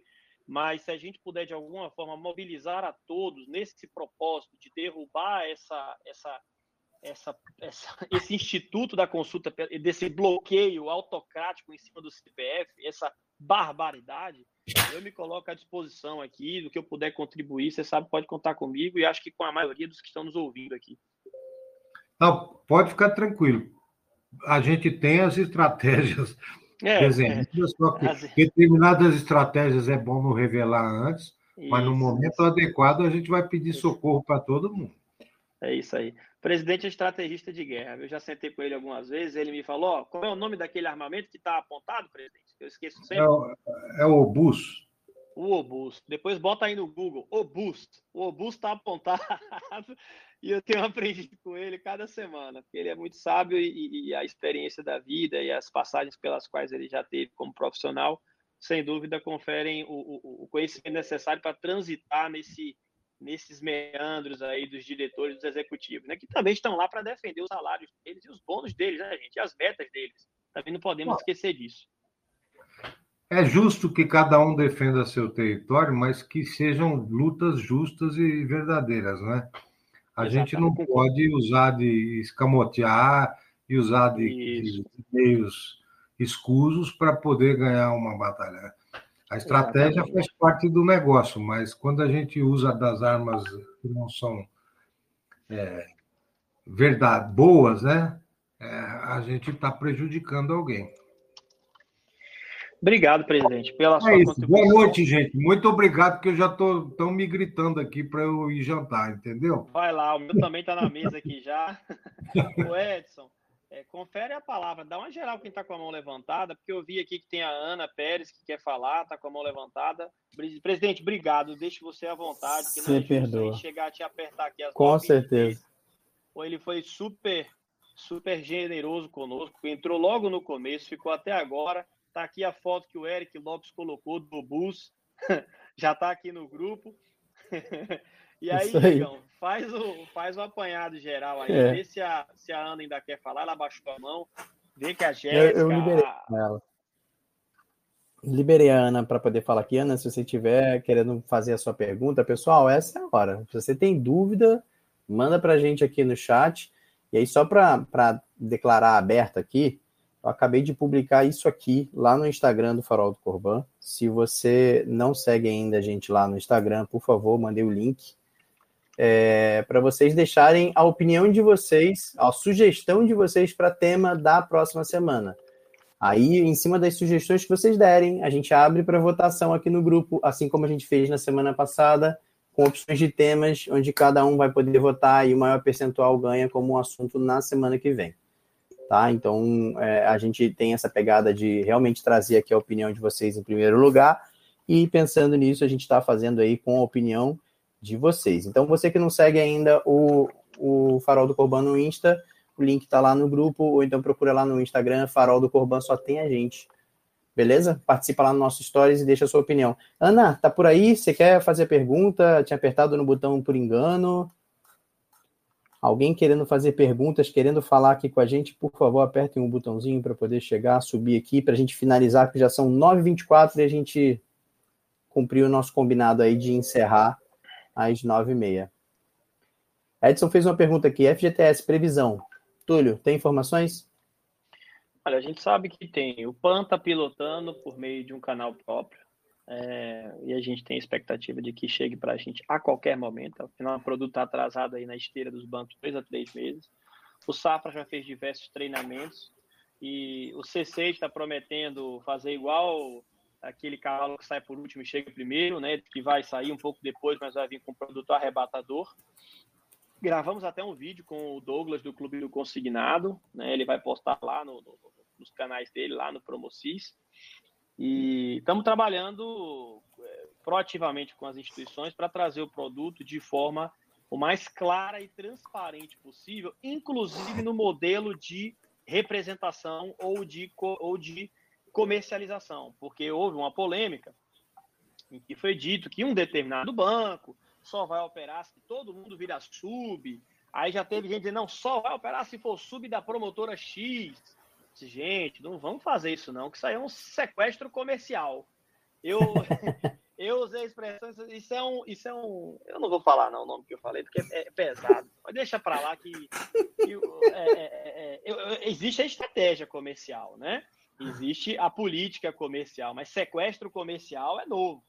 mas se a gente puder de alguma forma mobilizar a todos nesse propósito de derrubar essa, essa, essa, essa, esse instituto da consulta, desse bloqueio autocrático em cima do CPF, essa barbaridade, eu me coloco à disposição aqui, do que eu puder contribuir, você sabe, pode contar comigo e acho que com a maioria dos que estão nos ouvindo aqui. Não, pode ficar tranquilo. A gente tem as estratégias é, desenhadas, é. só que as... determinadas estratégias é bom não revelar antes, isso, mas no momento adequado a gente vai pedir socorro para todo mundo. É isso aí. Presidente é estrategista de guerra. Eu já sentei com ele algumas vezes. Ele me falou: ó, qual é o nome daquele armamento que está apontado, presidente? Eu esqueço sempre. É o, é o Obus. O Obus. Depois bota aí no Google: Obus. O Obus está apontado. e eu tenho aprendido com ele cada semana, porque ele é muito sábio e, e a experiência da vida e as passagens pelas quais ele já teve como profissional, sem dúvida, conferem o, o, o conhecimento necessário para transitar nesse nesses meandros aí dos diretores, dos executivos, né? Que também estão lá para defender os salários deles e os bônus deles, né, gente? E as metas deles. Também não podemos Bom, esquecer disso. É justo que cada um defenda seu território, mas que sejam lutas justas e verdadeiras, né? A Exatamente. gente não pode usar de escamotear e usar de, de meios escusos para poder ganhar uma batalha. A estratégia Exatamente. faz parte do negócio, mas quando a gente usa das armas que não são é, verdade, boas, né? É, a gente está prejudicando alguém. Obrigado, presidente, pela é sua isso. Boa noite, gente. Muito obrigado, porque eu já estou tão me gritando aqui para eu ir jantar, entendeu? Vai lá, o meu também está na mesa aqui já. o Edson, é, confere a palavra, dá uma geral quem está com a mão levantada, porque eu vi aqui que tem a Ana Pérez que quer falar, está com a mão levantada. Presidente, obrigado, deixe você à vontade. Que Você perdoa. chegar a te apertar aqui as Com certeza. Ele foi super, super generoso conosco, entrou logo no começo, ficou até agora. Está aqui a foto que o Eric Lopes colocou do bus, já está aqui no grupo. E aí, Igão, faz o, faz o apanhado geral aí, é. vê se a, se a Ana ainda quer falar, ela baixou a mão, vê que a Jéssica... Eu, eu liberei ela. Liberei a Ana para poder falar aqui. Ana, se você estiver querendo fazer a sua pergunta, pessoal, essa é a hora. Se você tem dúvida, manda para a gente aqui no chat. E aí, só para declarar aberto aqui, eu acabei de publicar isso aqui lá no Instagram do Farol do Corban. Se você não segue ainda a gente lá no Instagram, por favor, mandei o link é, para vocês deixarem a opinião de vocês, a sugestão de vocês para tema da próxima semana. Aí, em cima das sugestões que vocês derem, a gente abre para votação aqui no grupo, assim como a gente fez na semana passada, com opções de temas, onde cada um vai poder votar e o maior percentual ganha como um assunto na semana que vem. Tá? Então, é, a gente tem essa pegada de realmente trazer aqui a opinião de vocês em primeiro lugar, e pensando nisso, a gente está fazendo aí com a opinião de vocês. Então, você que não segue ainda o, o Farol do Corban no Insta, o link está lá no grupo, ou então procura lá no Instagram, Farol do Corban, só tem a gente. Beleza? Participa lá no nosso Stories e deixa a sua opinião. Ana, tá por aí? Você quer fazer pergunta? Tinha apertado no botão por engano? Alguém querendo fazer perguntas, querendo falar aqui com a gente, por favor, apertem um botãozinho para poder chegar, subir aqui, para a gente finalizar, que já são 9h24 e a gente cumpriu o nosso combinado aí de encerrar às nove e meia. Edson fez uma pergunta aqui, FGTS, previsão. Túlio, tem informações? Olha, a gente sabe que tem. O PAN está pilotando por meio de um canal próprio. É, e a gente tem expectativa de que chegue para a gente a qualquer momento. Afinal, o produto está atrasado aí na esteira dos bancos dois a três meses. O Safra já fez diversos treinamentos E o C6 está prometendo fazer igual aquele cavalo que sai por último e chega primeiro, né? Que vai sair um pouco depois, mas vai vir com um produto arrebatador. Gravamos até um vídeo com o Douglas do Clube do Consignado, né? Ele vai postar lá no, no, nos canais dele, lá no Promocis. E estamos trabalhando é, proativamente com as instituições para trazer o produto de forma o mais clara e transparente possível, inclusive no modelo de representação ou de, ou de comercialização, porque houve uma polêmica em que foi dito que um determinado banco só vai operar se todo mundo vira sub. Aí já teve gente dizendo, não, só vai operar se for sub da promotora X. Gente, não vamos fazer isso não, que isso aí é um sequestro comercial. Eu, eu usei a expressão, isso é um, isso é um, eu não vou falar não o nome que eu falei porque é, é pesado, mas deixa para lá que, que é, é, é, é existe a estratégia comercial, né? Existe a política comercial, mas sequestro comercial é novo.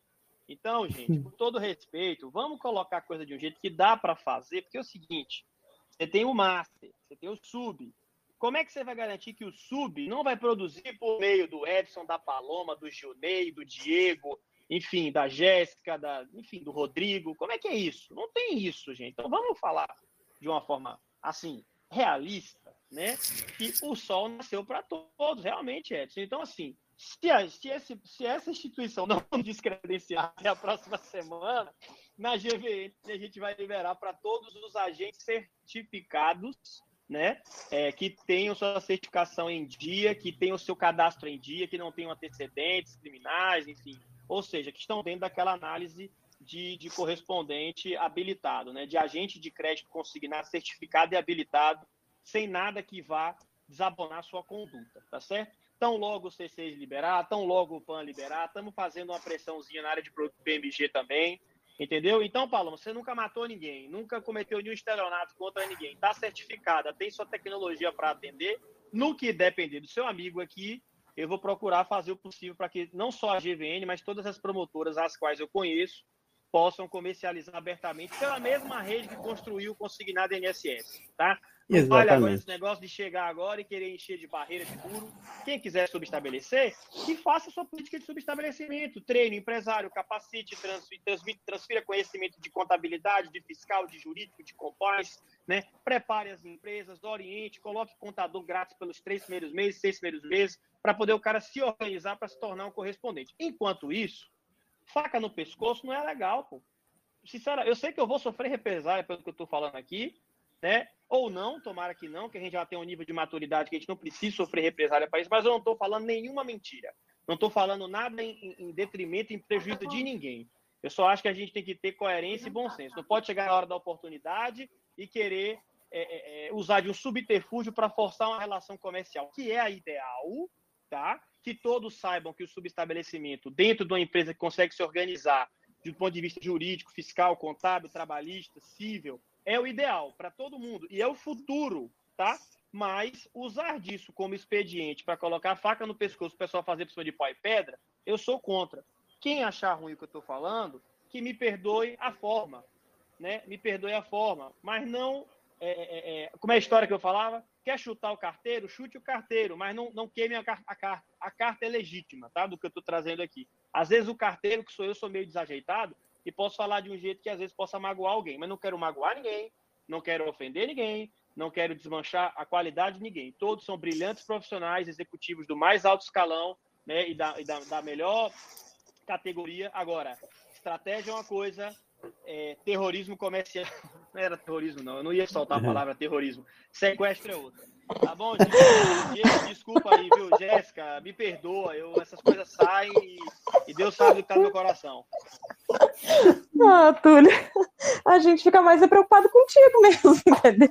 Então, gente, com todo respeito, vamos colocar a coisa de um jeito que dá para fazer, porque é o seguinte: você tem o master, você tem o sub. Como é que você vai garantir que o sub não vai produzir por meio do Edson, da Paloma, do Junei, do Diego, enfim, da Jéssica, da, enfim, do Rodrigo? Como é que é isso? Não tem isso, gente. Então vamos falar de uma forma assim realista, né? Que o sol nasceu para todos, realmente, Edson. Então, assim, se, a, se, esse, se essa instituição não descredenciar até a próxima semana, na GVN a gente vai liberar para todos os agentes certificados, né? É, que tenham sua certificação em dia, que tenham seu cadastro em dia, que não tenham antecedentes criminais, enfim. Ou seja, que estão dentro daquela análise de, de correspondente habilitado, né? De agente de crédito consignado, certificado e habilitado, sem nada que vá desabonar sua conduta, tá certo? Tão logo o C6 liberar, tão logo o PAN liberar, estamos fazendo uma pressãozinha na área de produto PMG também, entendeu? Então, Paulo, você nunca matou ninguém, nunca cometeu nenhum estelionato contra ninguém, está certificada, tem sua tecnologia para atender, no que depender do seu amigo aqui, eu vou procurar fazer o possível para que não só a GVN, mas todas as promotoras as quais eu conheço, possam comercializar abertamente pela mesma rede que construiu o consignado INSS, tá? Não Exatamente. vale agora esse negócio de chegar agora e querer encher de barreira de furo. Quem quiser subestabelecer, que faça sua política de subestabelecimento. Treine, empresário, capacite, transfira, transfira conhecimento de contabilidade, de fiscal, de jurídico, de compliance, né? Prepare as empresas, oriente, coloque contador grátis pelos três primeiros meses, seis primeiros meses, para poder o cara se organizar para se tornar um correspondente. Enquanto isso, faca no pescoço não é legal, pô. Sinceramente, eu sei que eu vou sofrer represália pelo que eu estou falando aqui, né? Ou não, tomara que não, que a gente já tem um nível de maturidade que a gente não precisa sofrer represália para isso, mas eu não estou falando nenhuma mentira. Não estou falando nada em, em detrimento, em prejuízo de ninguém. Eu só acho que a gente tem que ter coerência e bom senso. Não pode chegar na hora da oportunidade e querer é, é, é usar de um subterfúgio para forçar uma relação comercial, que é a ideal, tá? Que todos saibam que o subestabelecimento, dentro de uma empresa que consegue se organizar do ponto de vista jurídico, fiscal, contábil, trabalhista, civil, é o ideal para todo mundo e é o futuro, tá? Mas usar disso como expediente para colocar a faca no pescoço, o pessoal fazer por cima de pau e pedra, eu sou contra. Quem achar ruim o que eu estou falando, que me perdoe a forma, né? Me perdoe a forma, mas não é, é, é, como é a história que eu falava? Quer chutar o carteiro? Chute o carteiro, mas não, não queime a, a carta. A carta é legítima, tá? Do que eu estou trazendo aqui. Às vezes o carteiro, que sou eu, sou meio desajeitado e posso falar de um jeito que às vezes possa magoar alguém, mas não quero magoar ninguém, não quero ofender ninguém, não quero desmanchar a qualidade de ninguém. Todos são brilhantes profissionais, executivos do mais alto escalão né, e, da, e da, da melhor categoria. Agora, estratégia é uma coisa, é, terrorismo comercial. Não era terrorismo, não. Eu não ia soltar a uhum. palavra terrorismo. Sequestro é outra. Tá bom, Diego? Desculpa aí, viu? Jéssica, me perdoa. Eu, essas coisas saem e, e Deus sabe o que está no meu coração. Ah, Túlio, a gente fica mais preocupado contigo mesmo, entendeu?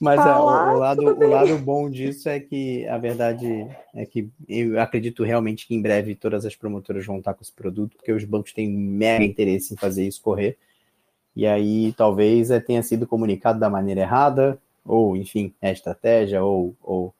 Mas é, o, o, lado, o lado bom disso é que a verdade é que eu acredito realmente que em breve todas as promotoras vão estar com esse produto, porque os bancos têm mega interesse em fazer isso correr. E aí talvez é, tenha sido comunicado da maneira errada, ou enfim, é estratégia, ou, ou,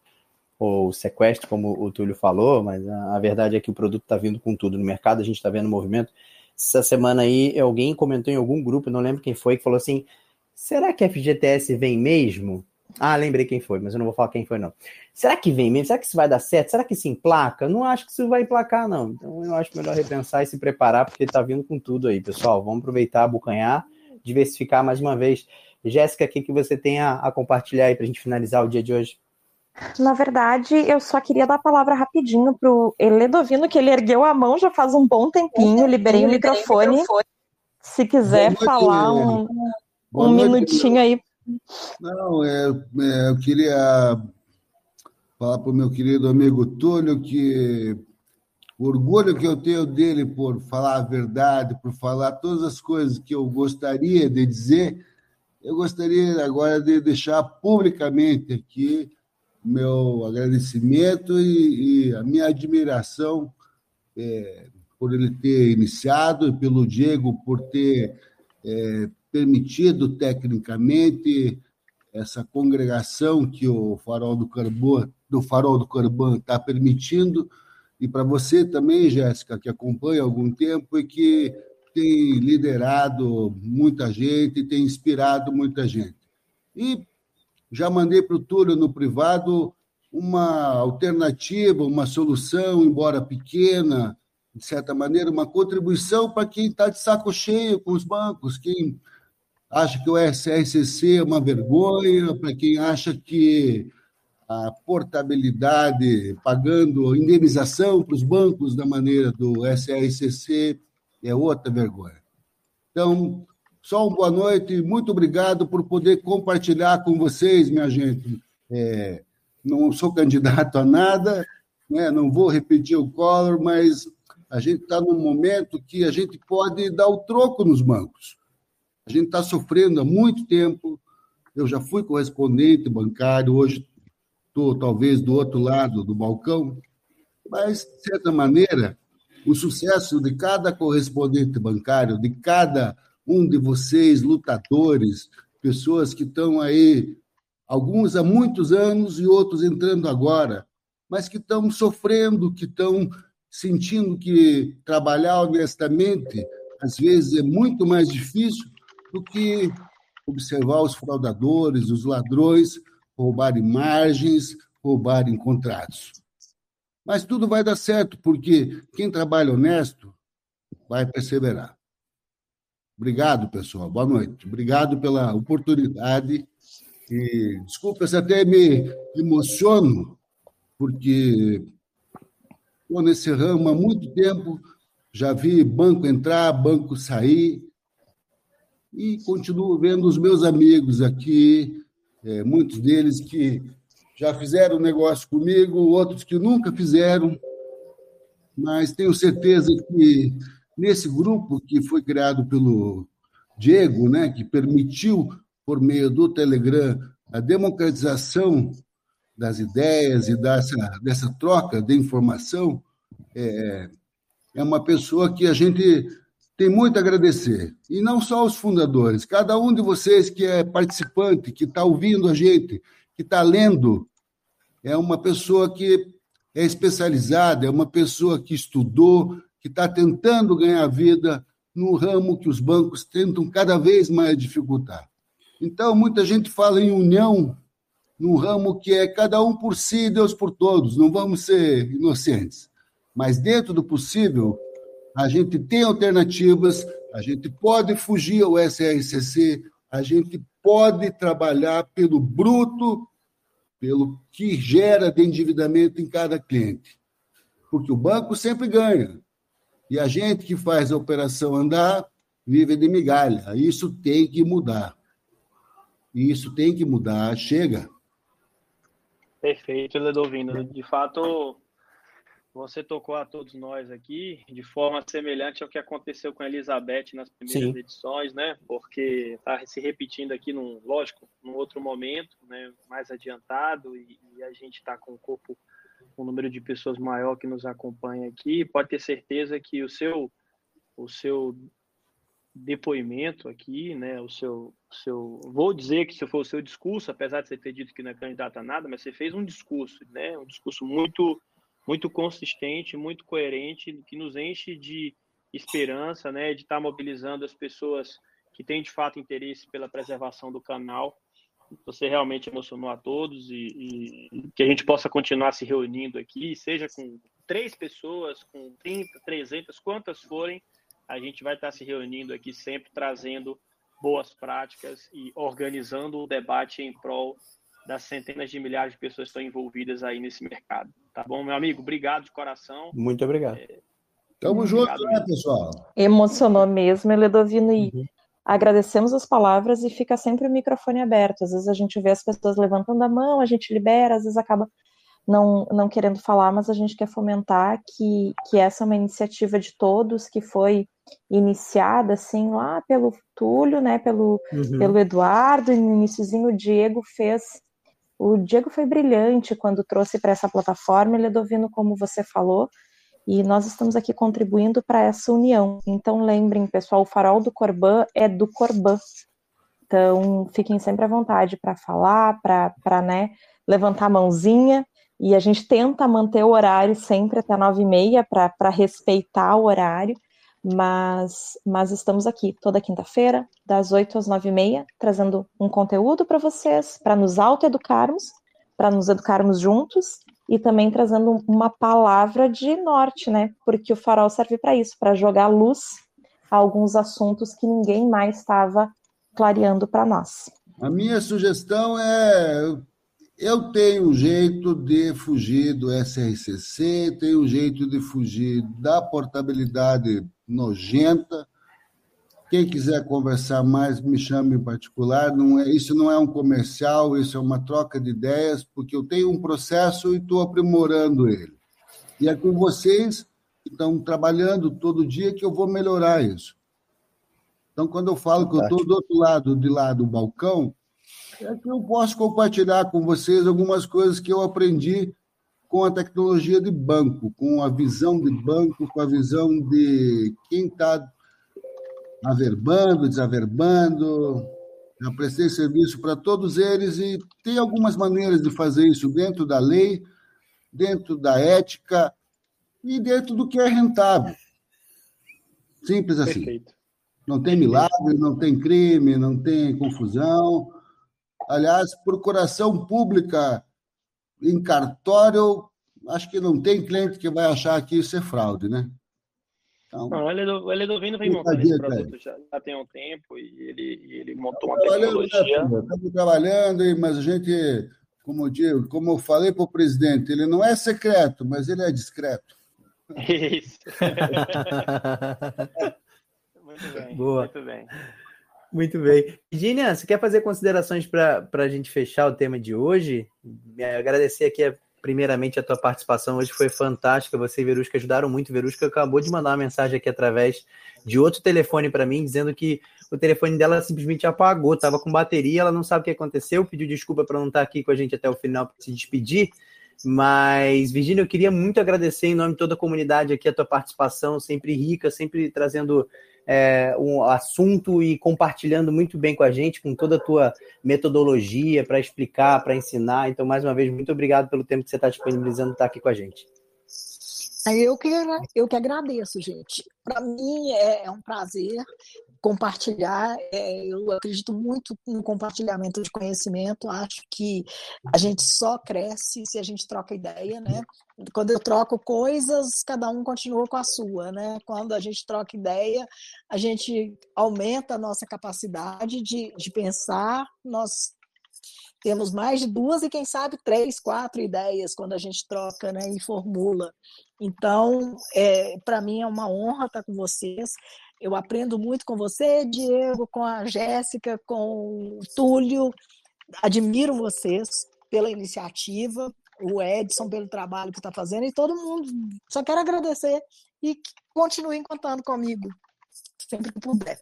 ou sequestro, como o Túlio falou, mas a, a verdade é que o produto está vindo com tudo no mercado, a gente está vendo movimento. Essa semana aí, alguém comentou em algum grupo, não lembro quem foi, que falou assim: será que FGTS vem mesmo? Ah, lembrei quem foi, mas eu não vou falar quem foi, não. Será que vem mesmo? Será que isso vai dar certo? Será que se emplaca? Não acho que isso vai emplacar, não. Então eu acho melhor repensar e se preparar, porque tá vindo com tudo aí, pessoal. Vamos aproveitar, abocanhar, diversificar mais uma vez. Jéssica, o que, que você tem a, a compartilhar aí para a gente finalizar o dia de hoje? Na verdade, eu só queria dar a palavra rapidinho para o Eledovino, que ele ergueu a mão já faz um bom tempinho, liberei o microfone. Se quiser falar um, um minutinho aí. Não, é, é, eu queria falar para o meu querido amigo Túlio que o orgulho que eu tenho dele por falar a verdade, por falar todas as coisas que eu gostaria de dizer, eu gostaria agora de deixar publicamente aqui meu agradecimento e, e a minha admiração é, por ele ter iniciado e pelo Diego por ter é, permitido tecnicamente essa congregação que o Farol do Carbono do Farol do Corban está permitindo e para você também, Jéssica, que acompanha há algum tempo e que tem liderado muita gente, tem inspirado muita gente. E já mandei para o Túlio no privado uma alternativa, uma solução, embora pequena, de certa maneira, uma contribuição para quem está de saco cheio com os bancos, quem acha que o SRCC é uma vergonha, para quem acha que a portabilidade, pagando indenização para os bancos da maneira do SRCC, é outra vergonha. Então, só uma boa noite, muito obrigado por poder compartilhar com vocês, minha gente. É, não sou candidato a nada, né? não vou repetir o Collor, mas a gente está num momento que a gente pode dar o troco nos bancos. A gente está sofrendo há muito tempo. Eu já fui correspondente bancário, hoje estou talvez do outro lado do balcão, mas, de certa maneira, o sucesso de cada correspondente bancário, de cada um de vocês, lutadores, pessoas que estão aí, alguns há muitos anos e outros entrando agora, mas que estão sofrendo, que estão sentindo que trabalhar honestamente às vezes é muito mais difícil do que observar os fraudadores, os ladrões roubarem margens, roubarem contratos. Mas tudo vai dar certo, porque quem trabalha honesto vai perseverar. Obrigado, pessoal. Boa noite. Obrigado pela oportunidade. E desculpa se até me emociono, porque estou nesse ramo há muito tempo, já vi banco entrar, banco sair, e continuo vendo os meus amigos aqui, é, muitos deles que já fizeram negócio comigo, outros que nunca fizeram, mas tenho certeza que nesse grupo que foi criado pelo Diego, né, que permitiu, por meio do Telegram, a democratização das ideias e dessa, dessa troca de informação, é, é uma pessoa que a gente tem muito a agradecer. E não só os fundadores, cada um de vocês que é participante, que está ouvindo a gente, que está lendo, é uma pessoa que é especializada, é uma pessoa que estudou, que está tentando ganhar vida no ramo que os bancos tentam cada vez mais dificultar. Então, muita gente fala em união num ramo que é cada um por si Deus por todos, não vamos ser inocentes. Mas, dentro do possível, a gente tem alternativas, a gente pode fugir ao SRCC, a gente pode trabalhar pelo bruto, pelo que gera de endividamento em cada cliente. Porque o banco sempre ganha. E a gente que faz a operação andar vive de migalha. Isso tem que mudar. Isso tem que mudar. Chega. Perfeito, Ledovino. De fato, você tocou a todos nós aqui de forma semelhante ao que aconteceu com a Elizabeth nas primeiras Sim. edições, né? Porque está se repetindo aqui, num, lógico, num outro momento, né? mais adiantado, e, e a gente está com o corpo um número de pessoas maior que nos acompanha aqui, pode ter certeza que o seu o seu depoimento aqui, né, o seu seu vou dizer que se for o seu discurso, apesar de você ter dito que não é candidato a nada, mas você fez um discurso, né, um discurso muito muito consistente, muito coerente, que nos enche de esperança, né, de estar mobilizando as pessoas que têm de fato interesse pela preservação do canal. Você realmente emocionou a todos e, e, que a gente possa continuar se reunindo aqui, seja com três pessoas, com 30, 300, quantas forem, a gente vai estar se reunindo aqui sempre trazendo boas práticas e organizando o debate em prol das centenas de milhares de pessoas que estão envolvidas aí nesse mercado. Tá bom, meu amigo? Obrigado de coração. Muito obrigado. É... Tamo junto, né, pessoal? Emocionou mesmo, Eledovino, e uhum. agradecemos as palavras e fica sempre o microfone aberto. Às vezes a gente vê as pessoas levantando a mão, a gente libera, às vezes acaba não, não querendo falar, mas a gente quer fomentar que, que essa é uma iniciativa de todos, que foi iniciada assim lá pelo Túlio, né, pelo, uhum. pelo Eduardo, e no iníciozinho o Diego fez o Diego foi brilhante quando trouxe para essa plataforma, Ledovino, como você falou, e nós estamos aqui contribuindo para essa união. Então lembrem, pessoal, o farol do Corban é do Corban. Então fiquem sempre à vontade para falar, para né, levantar a mãozinha. E a gente tenta manter o horário sempre até nove e meia para respeitar o horário mas, mas estamos aqui toda quinta-feira, das 8 às 9 e meia, trazendo um conteúdo para vocês, para nos autoeducarmos, para nos educarmos juntos e também trazendo uma palavra de norte, né? Porque o farol serve para isso, para jogar luz a alguns assuntos que ninguém mais estava clareando para nós. A minha sugestão é eu tenho um jeito de fugir do SRCC, tenho um jeito de fugir da portabilidade nojenta. Quem quiser conversar mais, me chame em particular. Não é, isso não é um comercial, isso é uma troca de ideias, porque eu tenho um processo e estou aprimorando ele. E é com vocês que estão trabalhando todo dia que eu vou melhorar isso. Então, quando eu falo que eu estou do outro lado, de lá do balcão, é que eu posso compartilhar com vocês algumas coisas que eu aprendi com a tecnologia de banco, com a visão de banco, com a visão de quem está averbando, desaverbando. Já prestei serviço para todos eles e tem algumas maneiras de fazer isso dentro da lei, dentro da ética e dentro do que é rentável. Simples assim. Perfeito. Não tem milagre, não tem crime, não tem confusão. Aliás, procuração pública em cartório, acho que não tem cliente que vai achar que isso é fraude, né? Então, não, o Eledovino vem montando esse produto já, já, tem um tempo e ele, ele montou uma tecnologia. Estamos trabalhando, mas a gente, como eu, digo, como eu falei para o presidente, ele não é secreto, mas ele é discreto. Isso. muito bem. Boa. Muito bem. Muito bem. Virginia, você quer fazer considerações para a gente fechar o tema de hoje? Agradecer aqui primeiramente a tua participação hoje foi fantástica. Você e Verusca ajudaram muito. Verusca acabou de mandar uma mensagem aqui através de outro telefone para mim, dizendo que o telefone dela simplesmente apagou, estava com bateria, ela não sabe o que aconteceu, pediu desculpa para não estar aqui com a gente até o final para se despedir. Mas, Virginia, eu queria muito agradecer em nome de toda a comunidade aqui a tua participação, sempre rica, sempre trazendo é, um assunto e compartilhando muito bem com a gente, com toda a tua metodologia para explicar, para ensinar. Então, mais uma vez, muito obrigado pelo tempo que você está disponibilizando estar aqui com a gente. Eu que, eu que agradeço, gente. Para mim é, é um prazer compartilhar. É, eu acredito muito no compartilhamento de conhecimento. Acho que a gente só cresce se a gente troca ideia, né? Quando eu troco coisas, cada um continua com a sua, né? Quando a gente troca ideia, a gente aumenta a nossa capacidade de, de pensar. Nós temos mais de duas e quem sabe três, quatro ideias quando a gente troca, né? E formula. Então, é, para mim é uma honra estar com vocês. Eu aprendo muito com você, Diego, com a Jéssica, com o Túlio. Admiro vocês pela iniciativa, o Edson pelo trabalho que está fazendo e todo mundo. Só quero agradecer e continuem contando comigo sempre que puder.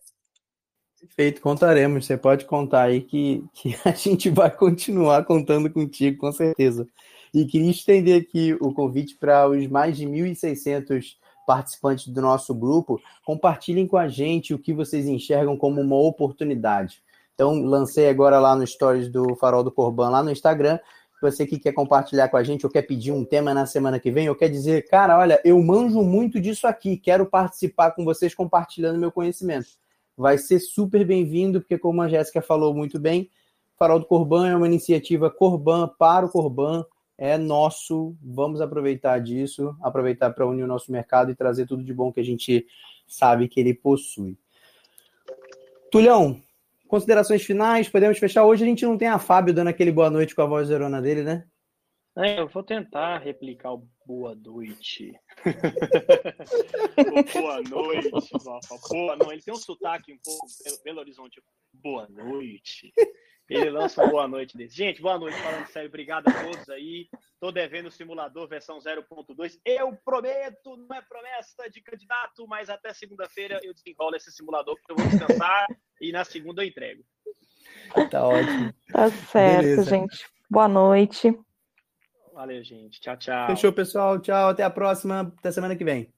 Perfeito, contaremos. Você pode contar aí que, que a gente vai continuar contando contigo, com certeza. E queria estender aqui o convite para os mais de 1.600 participantes do nosso grupo, compartilhem com a gente o que vocês enxergam como uma oportunidade. Então, lancei agora lá no Stories do Farol do Corban, lá no Instagram. Você que quer compartilhar com a gente ou quer pedir um tema na semana que vem, ou quer dizer, cara, olha, eu manjo muito disso aqui, quero participar com vocês compartilhando meu conhecimento. Vai ser super bem-vindo, porque, como a Jéssica falou muito bem, Farol do Corban é uma iniciativa Corban para o Corban, é nosso, vamos aproveitar disso, aproveitar para unir o nosso mercado e trazer tudo de bom que a gente sabe que ele possui. Tulhão, considerações finais, podemos fechar. Hoje a gente não tem a Fábio dando aquele boa noite com a voz zerona dele, né? É, eu vou tentar replicar o boa noite. boa noite, Boa noite. Ele tem um sotaque um pouco Belo Horizonte. Boa noite. Ele lança um boa noite desse. Gente, boa noite, falando sério. Obrigado a todos aí. Tô devendo o simulador versão 0.2. Eu prometo, não é promessa de candidato, mas até segunda-feira eu desenrolo esse simulador, porque eu vou descansar e na segunda eu entrego. Tá ótimo. Tá certo, Beleza. gente. Boa noite. Valeu, gente. Tchau, tchau. Fechou, pessoal. Tchau. Até a próxima. Até semana que vem.